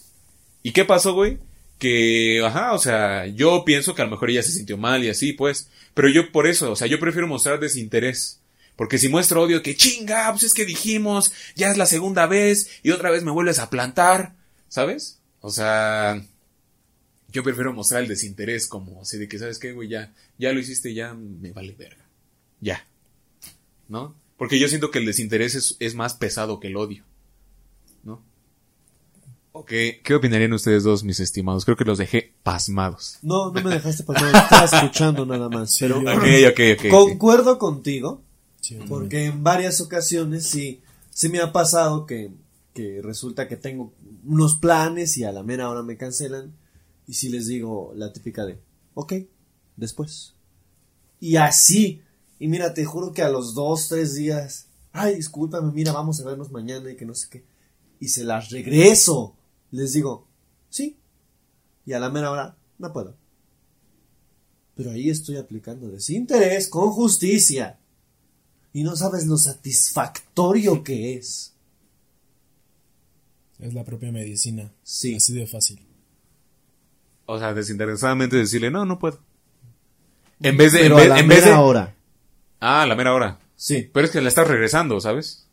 ¿Y qué pasó, güey? Que, ajá, o sea, yo pienso que a lo mejor ella se sintió mal y así, pues. Pero yo por eso, o sea, yo prefiero mostrar desinterés. Porque si muestro odio, que chinga, pues es que dijimos, ya es la segunda vez y otra vez me vuelves a plantar, ¿sabes? O sea, yo prefiero mostrar el desinterés como así de que, ¿sabes qué, güey? Ya, ya lo hiciste, ya me vale verga. Ya. ¿No? Porque yo siento que el desinterés es, es más pesado que el odio. ¿No? ¿Qué, ¿Qué opinarían ustedes dos, mis estimados? Creo que los dejé pasmados. No, no me dejaste pasar, estaba escuchando nada más. Pero Ok, ok, ok. concuerdo contigo, Sí, porque en varias ocasiones sí, sí me ha pasado que, que resulta que tengo unos planes y a la mera hora me cancelan. Y si les digo la típica de, Ok, después. Y así. Y mira, te juro que a los dos, tres días. Ay, discúlpame, mira, vamos a vernos mañana y que no sé qué. Y se las regreso. Les digo, sí. Y a la mera hora, no puedo. Pero ahí estoy aplicando desinterés con justicia. Y no sabes lo satisfactorio que es. Es la propia medicina. Sí. Así de fácil. O sea, desinteresadamente decirle, no, no puedo. En vez de... Pero en a vez, la en vez mera de... hora. Ah, a la mera hora. Sí. Pero es que la estás regresando, ¿sabes?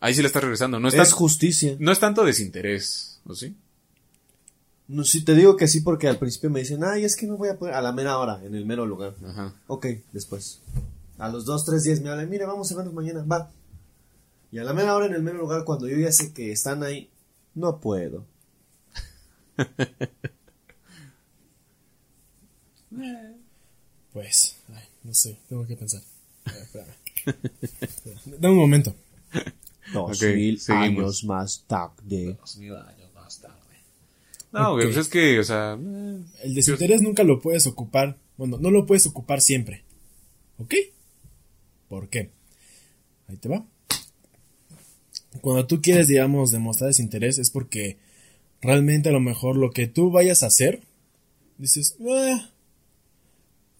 Ahí sí la estás regresando. No es, Es tan- justicia. no es tanto desinterés, ¿o sí? No, sí, te digo que sí porque al principio me dicen, ay, es que no voy a poder a la mera hora, en el mero lugar. Ajá. Ok, después. A los dos, tres días me hablan, mira, vamos a vernos mañana, va. Y a la mera hora en el mero lugar, cuando yo ya sé que están ahí, no puedo. Pues, ay, no sé, tengo que pensar. A ver, espérame. Espera. Dame un momento. Dos Ok, mil seguimos. años más tarde. No, güey, Ok. pues es que, o sea... eh, El desinterés nunca lo puedes ocupar. Bueno, no lo puedes ocupar siempre. ¿Ok? ¿Por qué? Ahí te va. Cuando tú quieres, digamos, demostrar desinterés es porque realmente a lo mejor lo que tú vayas a hacer, dices, "Ah,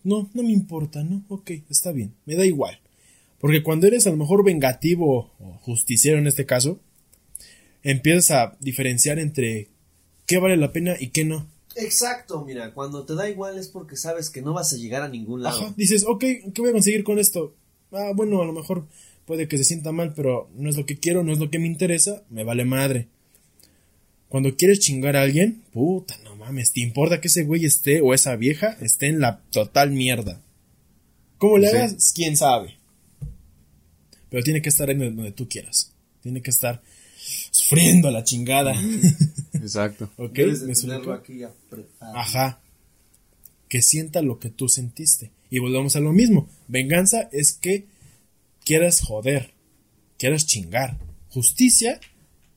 no, no me importa, ¿no? Ok, está bien, me da igual. Porque cuando eres a lo mejor vengativo o justiciero en este caso, empiezas a diferenciar entre qué vale la pena y qué no. Exacto, mira, cuando te da igual es porque sabes que no vas a llegar a ningún lado. Ajá, dices, ok, ¿qué voy a conseguir con esto? Ah, bueno, a lo mejor puede que se sienta mal, pero no es lo que quiero, no es lo que me interesa, me vale madre. Cuando quieres chingar a alguien, puta, no mames, ¿te importa que ese güey esté o esa vieja esté en la total mierda? ¿Cómo le Sí. hagas? ¿Quién sabe? Pero tiene que estar en donde tú quieras. Tiene que estar sufriendo a la chingada. Exacto. ¿Ok? Debes de ¿Me tenerlo aquí apretado. Ajá. Que sienta lo que tú sentiste. Y volvemos a lo mismo. Venganza es que quieras joder, quieras chingar. Justicia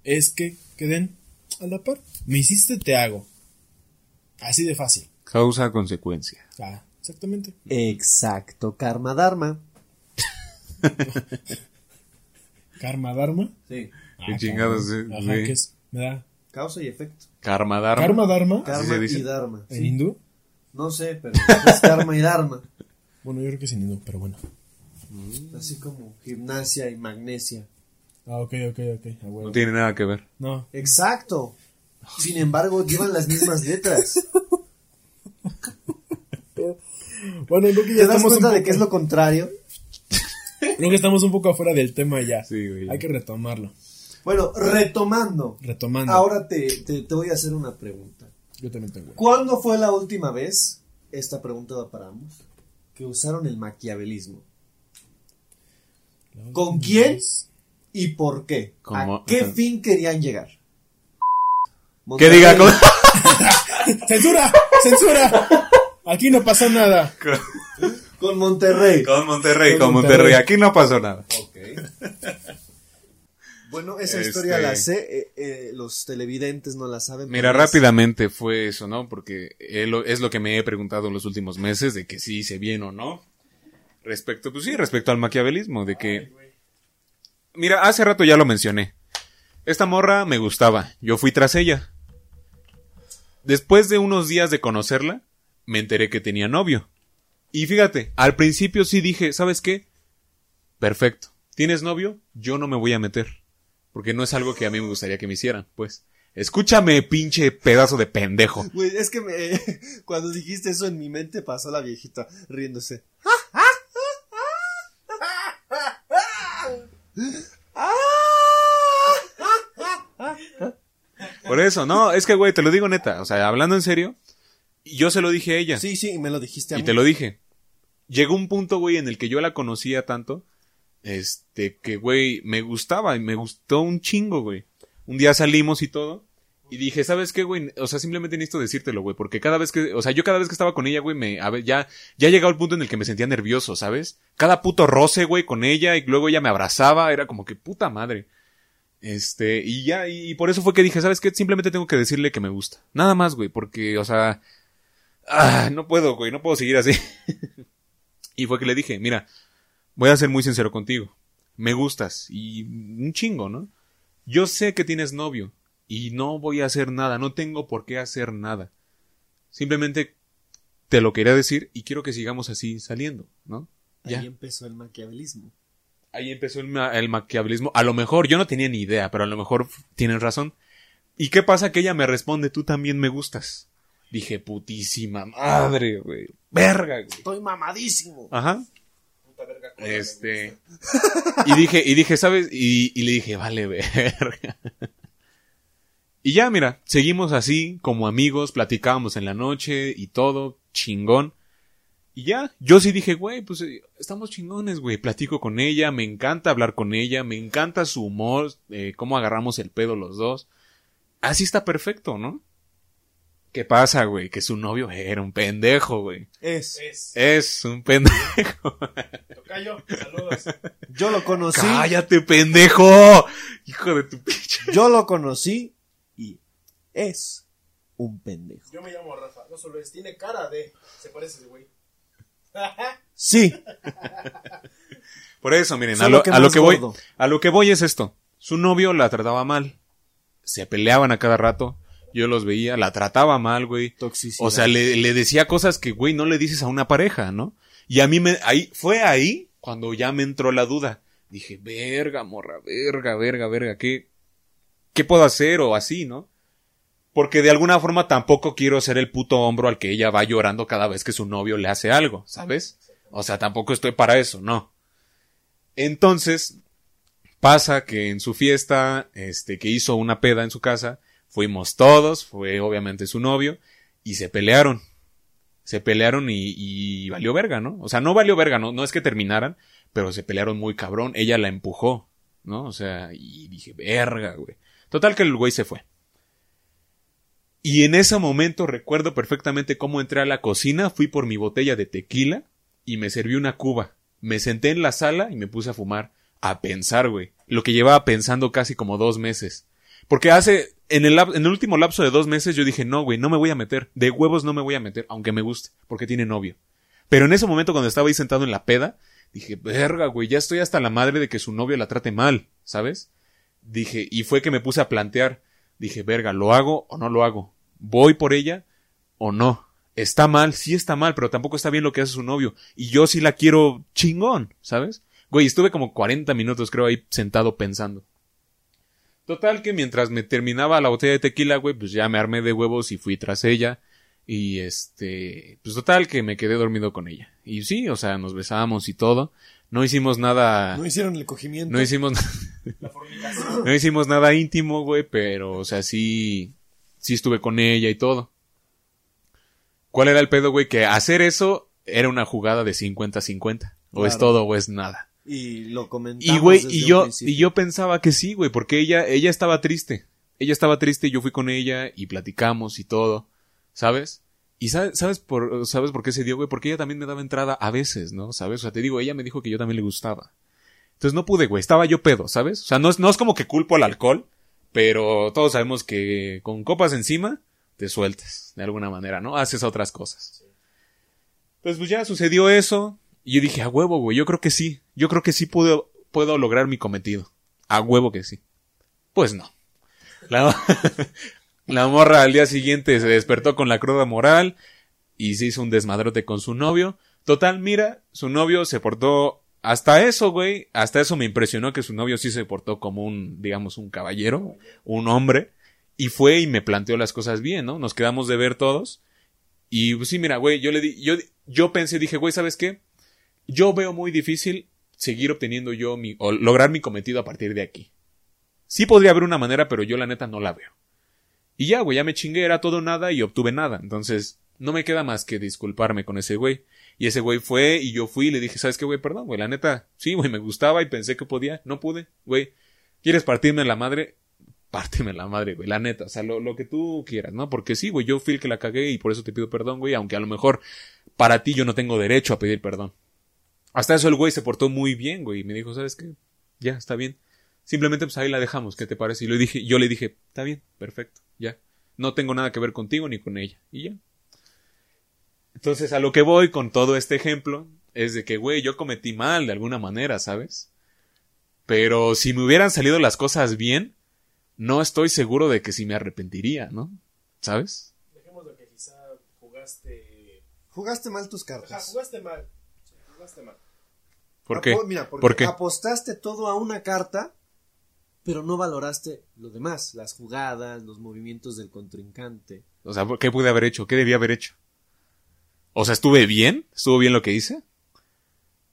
es que queden a la par. Me hiciste, te hago. Así de fácil. Causa consecuencia. Ah, exactamente. Exacto, karma dharma. Karma Dharma. Sí. Qué Ah, chingados, eh, Ajá, güey. ¿qué es? Me da. Causa y efecto. Karma Dharma. Karma Dharma. Así Karma se dice. y dharma. ¿En Sí. hindú? No sé, pero es karma y dharma. Bueno, yo creo que es en hindú, pero bueno. Así como gimnasia y magnesia. Ah, ok, ok, ok. a huevo. No tiene nada que ver. No. Exacto. Sin embargo, llevan las mismas letras. Bueno, creo que ¿Te ya das estamos un cuenta de que es lo contrario? Creo que estamos un poco afuera del tema ya. Sí, güey. Hay que retomarlo. Bueno, retomando. Retomando. Ahora te, te, te voy a hacer una pregunta. Yo también tengo. ¿Cuándo fue la última vez, esta pregunta va para ambos, que usaron el maquiavelismo? ¿Con quién? vez. ¿Y por qué? Como- ¿A qué fin querían llegar? Que diga cómo- ¡Censura! ¡Censura! Aquí no pasó nada. Con Monterrey. Con Monterrey, Con con Monterrey. Monterrey. Aquí no pasó nada. Ok. Bueno, esa Este- historia la sé, eh, eh, los televidentes no la saben. Mira, es- rápidamente fue eso, ¿no? Porque es lo que me he preguntado en los últimos meses, de que sí hice bien o no. Respecto, pues sí, respecto al maquiavelismo, de que... Mira, hace rato ya lo mencioné. Esta morra me gustaba, yo fui tras ella. Después de unos días de conocerla, me enteré que tenía novio. Y fíjate, al principio sí dije, ¿sabes qué? Perfecto. ¿Tienes novio? Yo no me voy a meter. Porque no es algo que a mí me gustaría que me hicieran, pues. Escúchame, pinche pedazo de pendejo. Güey, es que me, cuando dijiste eso en mi mente pasó la viejita riéndose. Por eso, no, es que, güey, te lo digo neta. O sea, hablando en serio, yo se lo dije a ella. Sí, sí, y me lo dijiste a y mí. te lo dije. Llegó un punto, güey, en el que yo la conocía tanto, este, que, güey, me gustaba y me gustó un chingo, güey. Un día salimos y todo. Y dije, ¿sabes qué, güey? O sea, simplemente necesito decírtelo, güey. Porque cada vez que, o sea, yo cada vez que estaba con ella, güey, me, ya, ya llegaba el punto en el que me sentía nervioso, ¿sabes? Cada puto roce, güey, con ella y luego ella me abrazaba, era como que puta madre. Este, y ya, y, y por eso fue que dije, ¿sabes qué? Simplemente tengo que decirle que me gusta. Nada más, güey, porque, o sea, ah, no puedo, güey, no puedo seguir así. y fue que le dije, mira, voy a ser muy sincero contigo. Me gustas y un chingo, ¿no? Yo sé que tienes novio y no voy a hacer nada, no tengo por qué hacer nada. Simplemente te lo quería decir y quiero que sigamos así saliendo, ¿no? Ya. Ahí empezó el maquiavelismo. Ahí empezó el, el, maquiavelismo. A lo mejor, yo no tenía ni idea, pero a lo mejor tienen razón. ¿Y qué pasa? Que ella me responde, tú también me gustas. Dije, putísima madre, güey. Verga, güey. Estoy mamadísimo. Ajá. Puta verga, este. y dije, y dije, ¿sabes? Y, y le dije, vale, verga. y ya, mira, seguimos así, como amigos, platicábamos en la noche y todo, chingón. Y ya, yo sí dije, güey, pues eh, estamos chingones, güey. Platico con ella, me encanta hablar con ella, me encanta su humor, eh, cómo agarramos el pedo los dos. Así está perfecto, ¿no? ¿Qué pasa, güey? Que su novio era un pendejo, güey. Es. Es, un pendejo. Tocayo, saludos. Yo lo conocí. ¡Cállate, pendejo! Hijo de tu pinche. Yo lo conocí y es un pendejo. Yo me llamo Rafa. No solo es, tiene cara de. Se parece ese güey. sí. Por eso, miren, a lo, a lo que voy, a lo que voy es esto. Su novio la trataba mal. Se peleaban a cada rato yo los veía, la trataba mal, güey. Toxicidad. O sea, le, le decía cosas que, güey, no le dices a una pareja, ¿no? Y a mí me, ahí, fue ahí cuando ya me entró la duda. Dije, verga, morra, verga, verga, verga, ¿qué, qué puedo hacer? O así, ¿no? Porque de alguna forma tampoco quiero ser el puto hombro al que ella va llorando cada vez que su novio le hace algo, ¿sabes? O sea, tampoco estoy para eso, no. Entonces, pasa que en su fiesta, este, que hizo una peda en su casa, Fuimos todos, fue obviamente su novio, y se pelearon. Se pelearon y, y valió verga, ¿no? O sea, no valió verga, ¿no? No es que terminaran, pero se pelearon muy cabrón. Ella la empujó, ¿no? O sea, y dije, verga, güey. Total que el güey se fue. Y en ese momento recuerdo perfectamente cómo entré a la cocina, fui por mi botella de tequila y me serví una cuba. Me senté en la sala y me puse a fumar, a pensar, güey. Lo que llevaba pensando casi como dos meses. Porque hace, en el, último lapso de dos meses yo dije, no, güey, no me voy a meter. De huevos no me voy a meter, aunque me guste, porque tiene novio. Pero en ese momento cuando estaba ahí sentado en la peda, dije, verga, güey, ya estoy hasta la madre de que su novio la trate mal, ¿sabes? Dije, y fue que me puse a plantear, dije, verga, ¿lo hago o no lo hago? ¿Voy por ella o no? Está mal, sí está mal, pero tampoco está bien lo que hace su novio. Y yo sí la quiero chingón, ¿sabes? Güey, estuve como 40 minutos creo ahí sentado pensando. Total que mientras me terminaba la botella de tequila, güey, pues ya me armé de huevos y fui tras ella. Y este, pues total que me quedé dormido con ella. Y sí, o sea, nos besamos y todo. No hicimos nada. No hicieron el cogimiento. No hicimos. no hicimos nada íntimo, güey, pero, o sea, sí. Sí estuve con ella y todo. ¿Cuál era el pedo, güey? Que hacer eso era una jugada de 50-50. O es todo o es nada. Y lo comentamos. Y güey, y yo, y yo pensaba que sí, güey, porque ella, ella estaba triste. Ella estaba triste y yo fui con ella y platicamos y todo, ¿sabes? Y sabes, sabes por, sabes por qué se dio, güey, porque ella también me daba entrada a veces, ¿no? ¿Sabes? O sea, te digo, ella me dijo que yo también le gustaba. Entonces no pude, güey, estaba yo pedo, ¿sabes? O sea, no es, no es como que culpo al alcohol, pero todos sabemos que con copas encima te sueltas, de alguna manera, ¿no? Haces otras cosas. Pues, pues ya sucedió eso, y yo dije, a huevo, güey, yo creo que sí. Yo creo que sí puedo, puedo lograr mi cometido. A huevo que sí. Pues no. La, morra al día siguiente se despertó con la cruda moral y se hizo un desmadrote con su novio. Total, mira, su novio se portó hasta eso, güey, hasta eso me impresionó que su novio sí se portó como un, digamos, un caballero, un hombre, y fue y me planteó las cosas bien, ¿no? Nos quedamos de ver todos. Y pues sí, mira, güey, yo le di, yo, yo pensé, dije, güey, ¿sabes qué? Yo veo muy difícil seguir obteniendo yo mi, o lograr mi cometido a partir de aquí. Sí podría haber una manera, pero yo la neta no la veo. Y ya, güey, ya me chingué, era todo nada y obtuve nada. Entonces, no me queda más que disculparme con ese güey. Y ese güey fue y yo fui y le dije, ¿sabes qué, güey? Perdón, güey, la neta, sí, güey, me gustaba y pensé que podía, no pude, güey. ¿Quieres partirme la madre? Párteme la madre, güey, la neta, o sea, lo, lo que tú quieras, ¿no? Porque sí, güey, yo fui el que la cagué y por eso te pido perdón, güey, aunque a lo mejor para ti yo no tengo derecho a pedir perdón. Hasta eso el güey se portó muy bien, güey. Y me dijo, ¿sabes qué? Ya, está bien. Simplemente pues ahí la dejamos, ¿qué te parece? Y le dije, yo le dije, está bien, perfecto, ya. No tengo nada que ver contigo ni con ella. Y ya. Entonces, a lo que voy con todo este ejemplo es de que, güey, yo cometí mal de alguna manera, ¿sabes? Pero si me hubieran salido las cosas bien, no estoy seguro de que sí me arrepentiría, ¿no? ¿Sabes? Dejemos lo que quizá jugaste. Jugaste mal tus cartas. jugaste mal. Mal. ¿Por qué? Mira, porque ¿Por qué? apostaste todo a una carta, pero no valoraste lo demás, las jugadas, los movimientos del contrincante. O sea, ¿qué pude haber hecho? ¿Qué debía haber hecho? O sea, ¿estuve bien? ¿Estuvo bien lo que hice?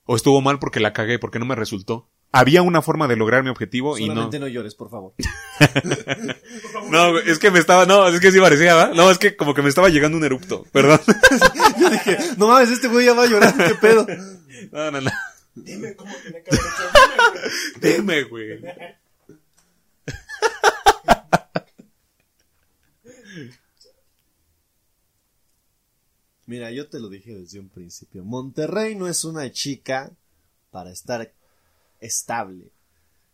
¿O estuvo mal porque la cagué, porque no me resultó? Había una forma de lograr mi objetivo y no. Solamente no. llores, por favor. No, güey, es que me estaba, no, es que sí parecía, ¿va? No, es que como que me estaba llegando un erupto, perdón. Yo dije, no mames, este güey ya va a llorar, qué pedo. No, no, no. Dime cómo tenía que haber hecho. Dime, güey. Mira, yo te lo dije desde un principio. Monterrey no es una chica para estar estable.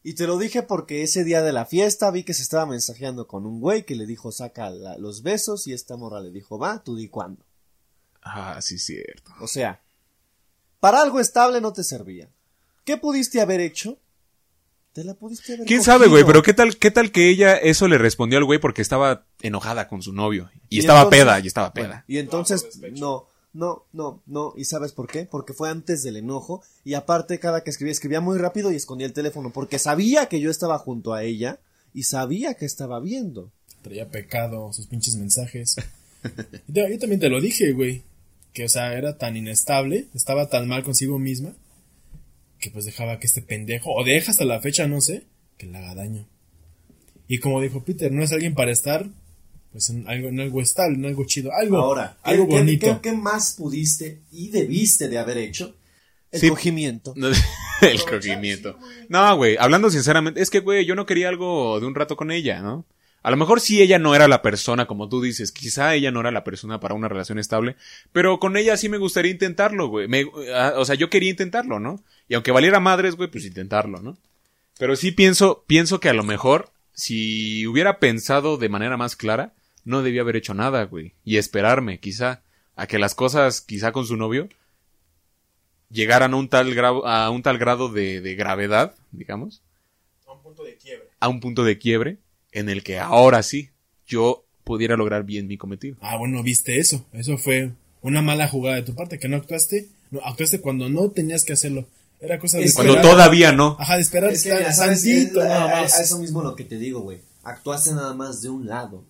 Y te lo dije porque ese día de la fiesta vi que se estaba mensajeando con un güey que le dijo saca la- los besos y esta morra le dijo va, tú di cuándo. Ah, sí, cierto. O sea, para algo estable no te servía. ¿Qué pudiste haber hecho? Te la pudiste haber ¿Quién cogido. sabe, güey? Pero qué tal, qué tal que ella eso le respondió al güey porque estaba enojada con su novio. Y, Y estaba entonces- peda, y estaba Bueno, peda. y entonces, No. No, no, no. ¿Y sabes por qué? Porque fue antes del enojo. Y aparte, cada que escribía, escribía muy rápido y escondía el teléfono. Porque sabía que yo estaba junto a ella y sabía que estaba viendo. Traía pecado, sus pinches mensajes. Y te- yo también te lo dije, güey. Que, o sea, era tan inestable, estaba tan mal consigo misma, que pues dejaba que este pendejo, o deja hasta la fecha, no sé, que le haga daño. Y como dijo Peter, no es alguien para estar, pues en algo, en algo estable, en algo chido, algo, Ahora, ¿qué- algo qué, bonito. qué- qué más pudiste y debiste de haber hecho? El Sí. cogimiento. No, el cogimiento. No, güey, hablando sinceramente, es que, güey, yo no quería algo de un rato con ella, ¿no? A lo mejor sí ella no era la persona, como tú dices, quizá ella no era la persona para una relación estable, pero con ella sí me gustaría intentarlo, güey. Me- ah, o sea, yo quería intentarlo, ¿no? Y aunque valiera madres, güey, pues intentarlo, ¿no? Pero sí pienso, pienso que a lo mejor, si hubiera pensado de manera más clara, no debía haber hecho nada, güey. Y esperarme, quizá, a que las cosas, quizá con su novio, llegaran a un tal grado, a un tal grado de, de gravedad, digamos, A un punto de quiebre. a un punto de quiebre, en el que ahora sí, yo pudiera lograr bien mi cometido. Ah, bueno, viste eso. Eso fue una mala jugada de tu parte, que no actuaste. No, actuaste cuando no tenías que hacerlo. Era cosa de Es Cuando todavía no. Ajá, de esperar Es que, mira, ¿sabes? Es- nada más. a eso mismo lo que te digo, güey. Actuaste nada más de un lado.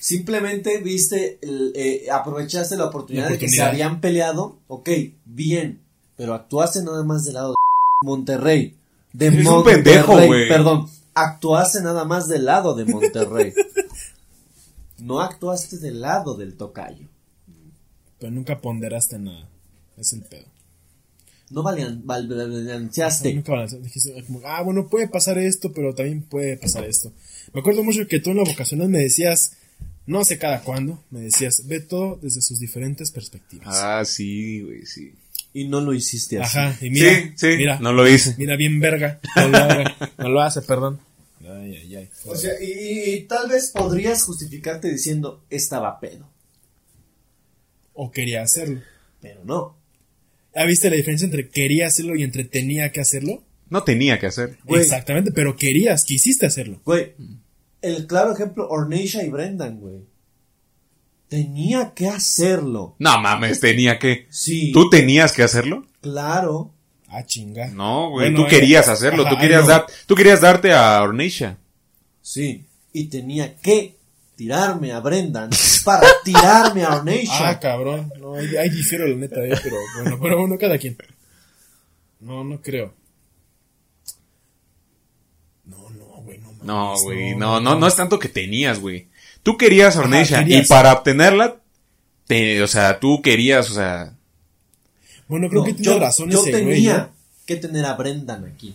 Simplemente viste, eh, aprovechaste la oportunidad, La de que se habían peleado. Ok, bien. Pero actuaste nada más del lado de Monterrey. De Eres un pendejo, güey. Perdón. Actuaste nada más del lado de Monterrey. no actuaste del lado del tocayo. Pero nunca ponderaste nada. Es el pedo. No valian- val- balanceaste. Nunca balanceaste. Dijiste como, ah, bueno, puede pasar esto, pero también puede pasar esto. Me acuerdo mucho que tú en la vocacional me decías, no sé cada cuándo, me decías, ve todo desde sus diferentes perspectivas. Ah, sí, güey, sí. Y no lo hiciste así. Ajá, y mira, sí, sí, mira, no lo hice. mira bien verga. No lo, haga, no lo hace, perdón. Ay, ay, ay. O sea, y, y tal vez podrías justificarte diciendo estaba pedo, O quería hacerlo. pero no. ¿Ya viste la diferencia entre quería hacerlo y entre tenía que hacerlo? No tenía que hacer. Güey. Exactamente, pero querías, quisiste hacerlo. Güey, el claro ejemplo, Orneisha y Brendan, güey. Tenía que hacerlo. No mames, tenía que. Sí, ¿Tú tenías que hacerlo? claro. Ah, chinga. No, güey, Bueno, tú querías eh, hacerlo, ajá, tú querías no. dar, tú querías darte a Orneisha. Sí, y tenía que tirarme a Brendan para tirarme a Orneisha. Ah, cabrón. No, ahí, difiero la neta, eh, pero bueno, pero bueno, cada quien. No, no creo. No, no, güey, no No, no, es tanto que tenías, güey. Tú querías a Ajá, Orneisha y para obtenerla, te, o sea, tú querías, o sea, Bueno, creo No, que tiene yo, razón yo ese güey. tenía que tener a Brendan aquí.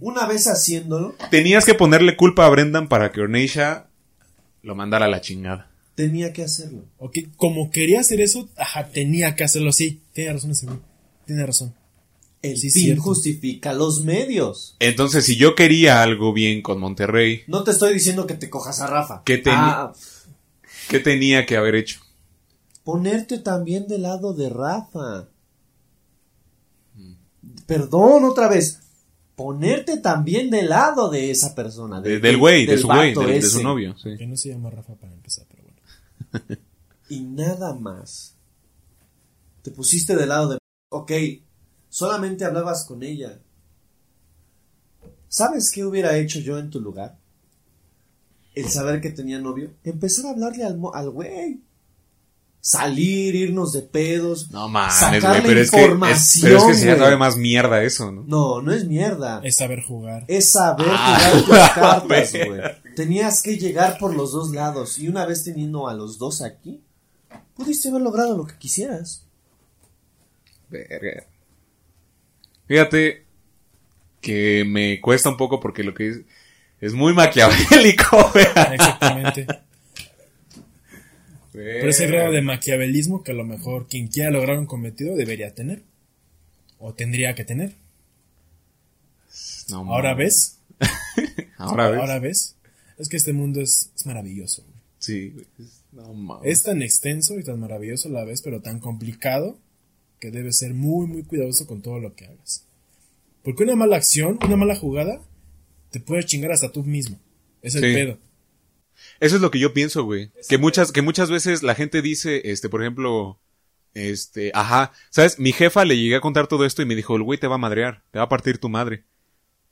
Una vez haciéndolo, tenías que ponerle culpa a Brendan para que Orneisha lo mandara a la chingada. tenía que hacerlo. Ok, como quería hacer eso, ajá, tenía que hacerlo así. Tiene razón ese güey. Tiene razón. El Sí, fin cierto. justifica los medios. Entonces, si yo quería algo bien con Monterrey, No te estoy diciendo que te cojas a Rafa. ¿Qué te- Ah, ¿qué tenía que haber hecho? ponerte también del lado de Rafa. Perdón, otra vez. Ponerte también del lado de esa persona. De- del güey, de del su güey, de, de su novio. sí. Que no se llama Rafa para empezar, pero bueno. Y nada más. Te pusiste del lado de... Ok, solamente hablabas con ella. ¿Sabes qué hubiera hecho yo en tu lugar? El saber que tenía novio. Empezar a hablarle al, mo- al güey. Salir, irnos de pedos. No mames, güey, pero es que, es, pero es que güey. todavía más mierda eso, ¿no? No, no es mierda. Es saber jugar. Es saber Ah, jugar tus cartas, güey. Tenías que llegar por los dos lados. Y una vez teniendo a los dos aquí, pudiste haber logrado lo que quisieras. Verga. Fíjate que me cuesta un poco porque lo que es, es muy maquiavélico. Exactamente. Por ese grado de maquiavelismo que a lo mejor quien quiera lograr un cometido debería tener. O tendría que tener. No, Ahora ves. Ahora ves. Ahora ves. Es que este mundo es, es maravilloso. Sí. No mames. Es tan extenso y tan maravilloso a la vez, pero tan complicado que debes ser muy, muy cuidadoso con todo lo que hagas. Porque una mala acción, una mala jugada, te puede chingar hasta tú mismo. Es el Sí. pedo. Eso es lo que yo pienso, güey. Que muchas, que muchas veces la gente dice, este, por ejemplo, este, ajá, ¿sabes? Mi jefa le llegué a contar todo esto y me dijo, el güey te va a madrear, te va a partir tu madre.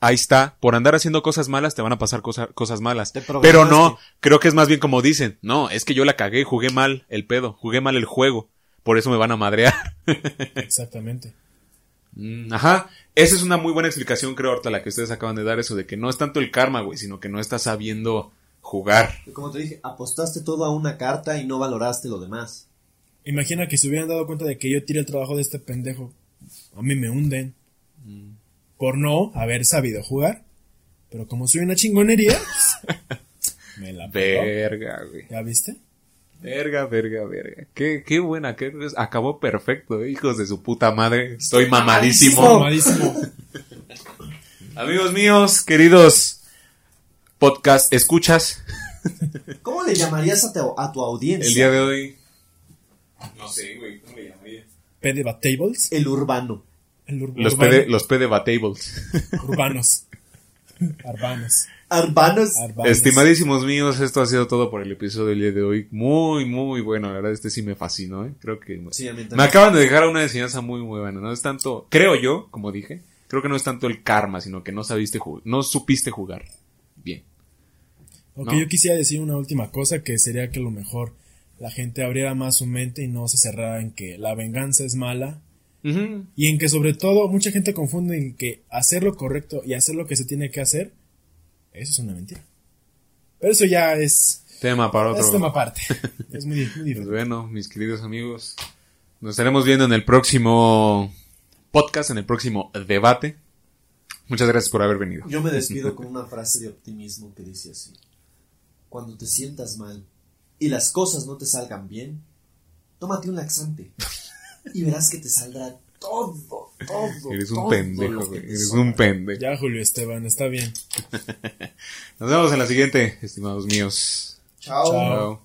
Ahí está, por andar haciendo cosas malas te van a pasar cosa- cosas malas. Pero no, creo que es más bien como dicen, no, es que yo la cagué, jugué mal el pedo, jugué mal el juego, por eso me van a madrear. Exactamente. Mm, Ajá, esa es una muy buena explicación, creo, ahorita la que ustedes acaban de dar, eso de que no es tanto el karma, güey, sino que no estás sabiendo jugar. Como te dije, apostaste todo a una carta y no valoraste lo demás. Imagina que se hubieran dado cuenta de que yo tiré el trabajo de este pendejo. A mí me hunden. Por no haber sabido jugar. Pero como soy una chingonería, pues, me la pegó. Verga, güey. ¿Ya viste? Verga, verga, verga. Qué, qué buena, qué, acabó perfecto, eh, hijos de su puta madre. Estoy mamadísimo. Mamadísimo. Amigos míos, queridos podcast escuchas, ¿Cómo le llamarías a, tu- a tu audiencia? el día de hoy. No sé, güey, ¿cómo le llamaría? Pedebatables. El urbano. El ur- Los urbano- PD, los pedebatables. Urbanos. Arbanos. Arbanos. Arbanos. Estimadísimos míos, esto ha sido todo por el episodio del día de hoy. Muy, muy bueno, la verdad, este sí me fascinó, eh. Creo que Sí, me acaban de dejar una enseñanza muy, muy buena. No es tanto, creo yo, como dije, creo que no es tanto el karma, sino que no sabiste jugar, no supiste jugar. Bien. Ok, ¿no? yo quisiera decir una última cosa que sería que a lo mejor la gente abriera más su mente y no se cerrara en que la venganza es mala y en que sobre todo mucha gente confunde en que hacer lo correcto y hacer lo que se tiene que hacer, eso es una mentira. Pero eso ya es, Tema para otro. es tema aparte. Es muy, muy Pues diferente. bueno, mis queridos amigos, nos estaremos viendo en el próximo podcast, en el próximo debate. Muchas gracias por haber venido. Yo me despido con una frase de optimismo que dice así. Cuando te sientas mal y las cosas no te salgan bien, tómate un laxante y verás que te saldrá todo, todo. Eres un todo pendejo, güey. Eres un pendejo. Ya, Julio Esteban, está bien. Nos vemos en la siguiente, estimados míos. Chao. Chao.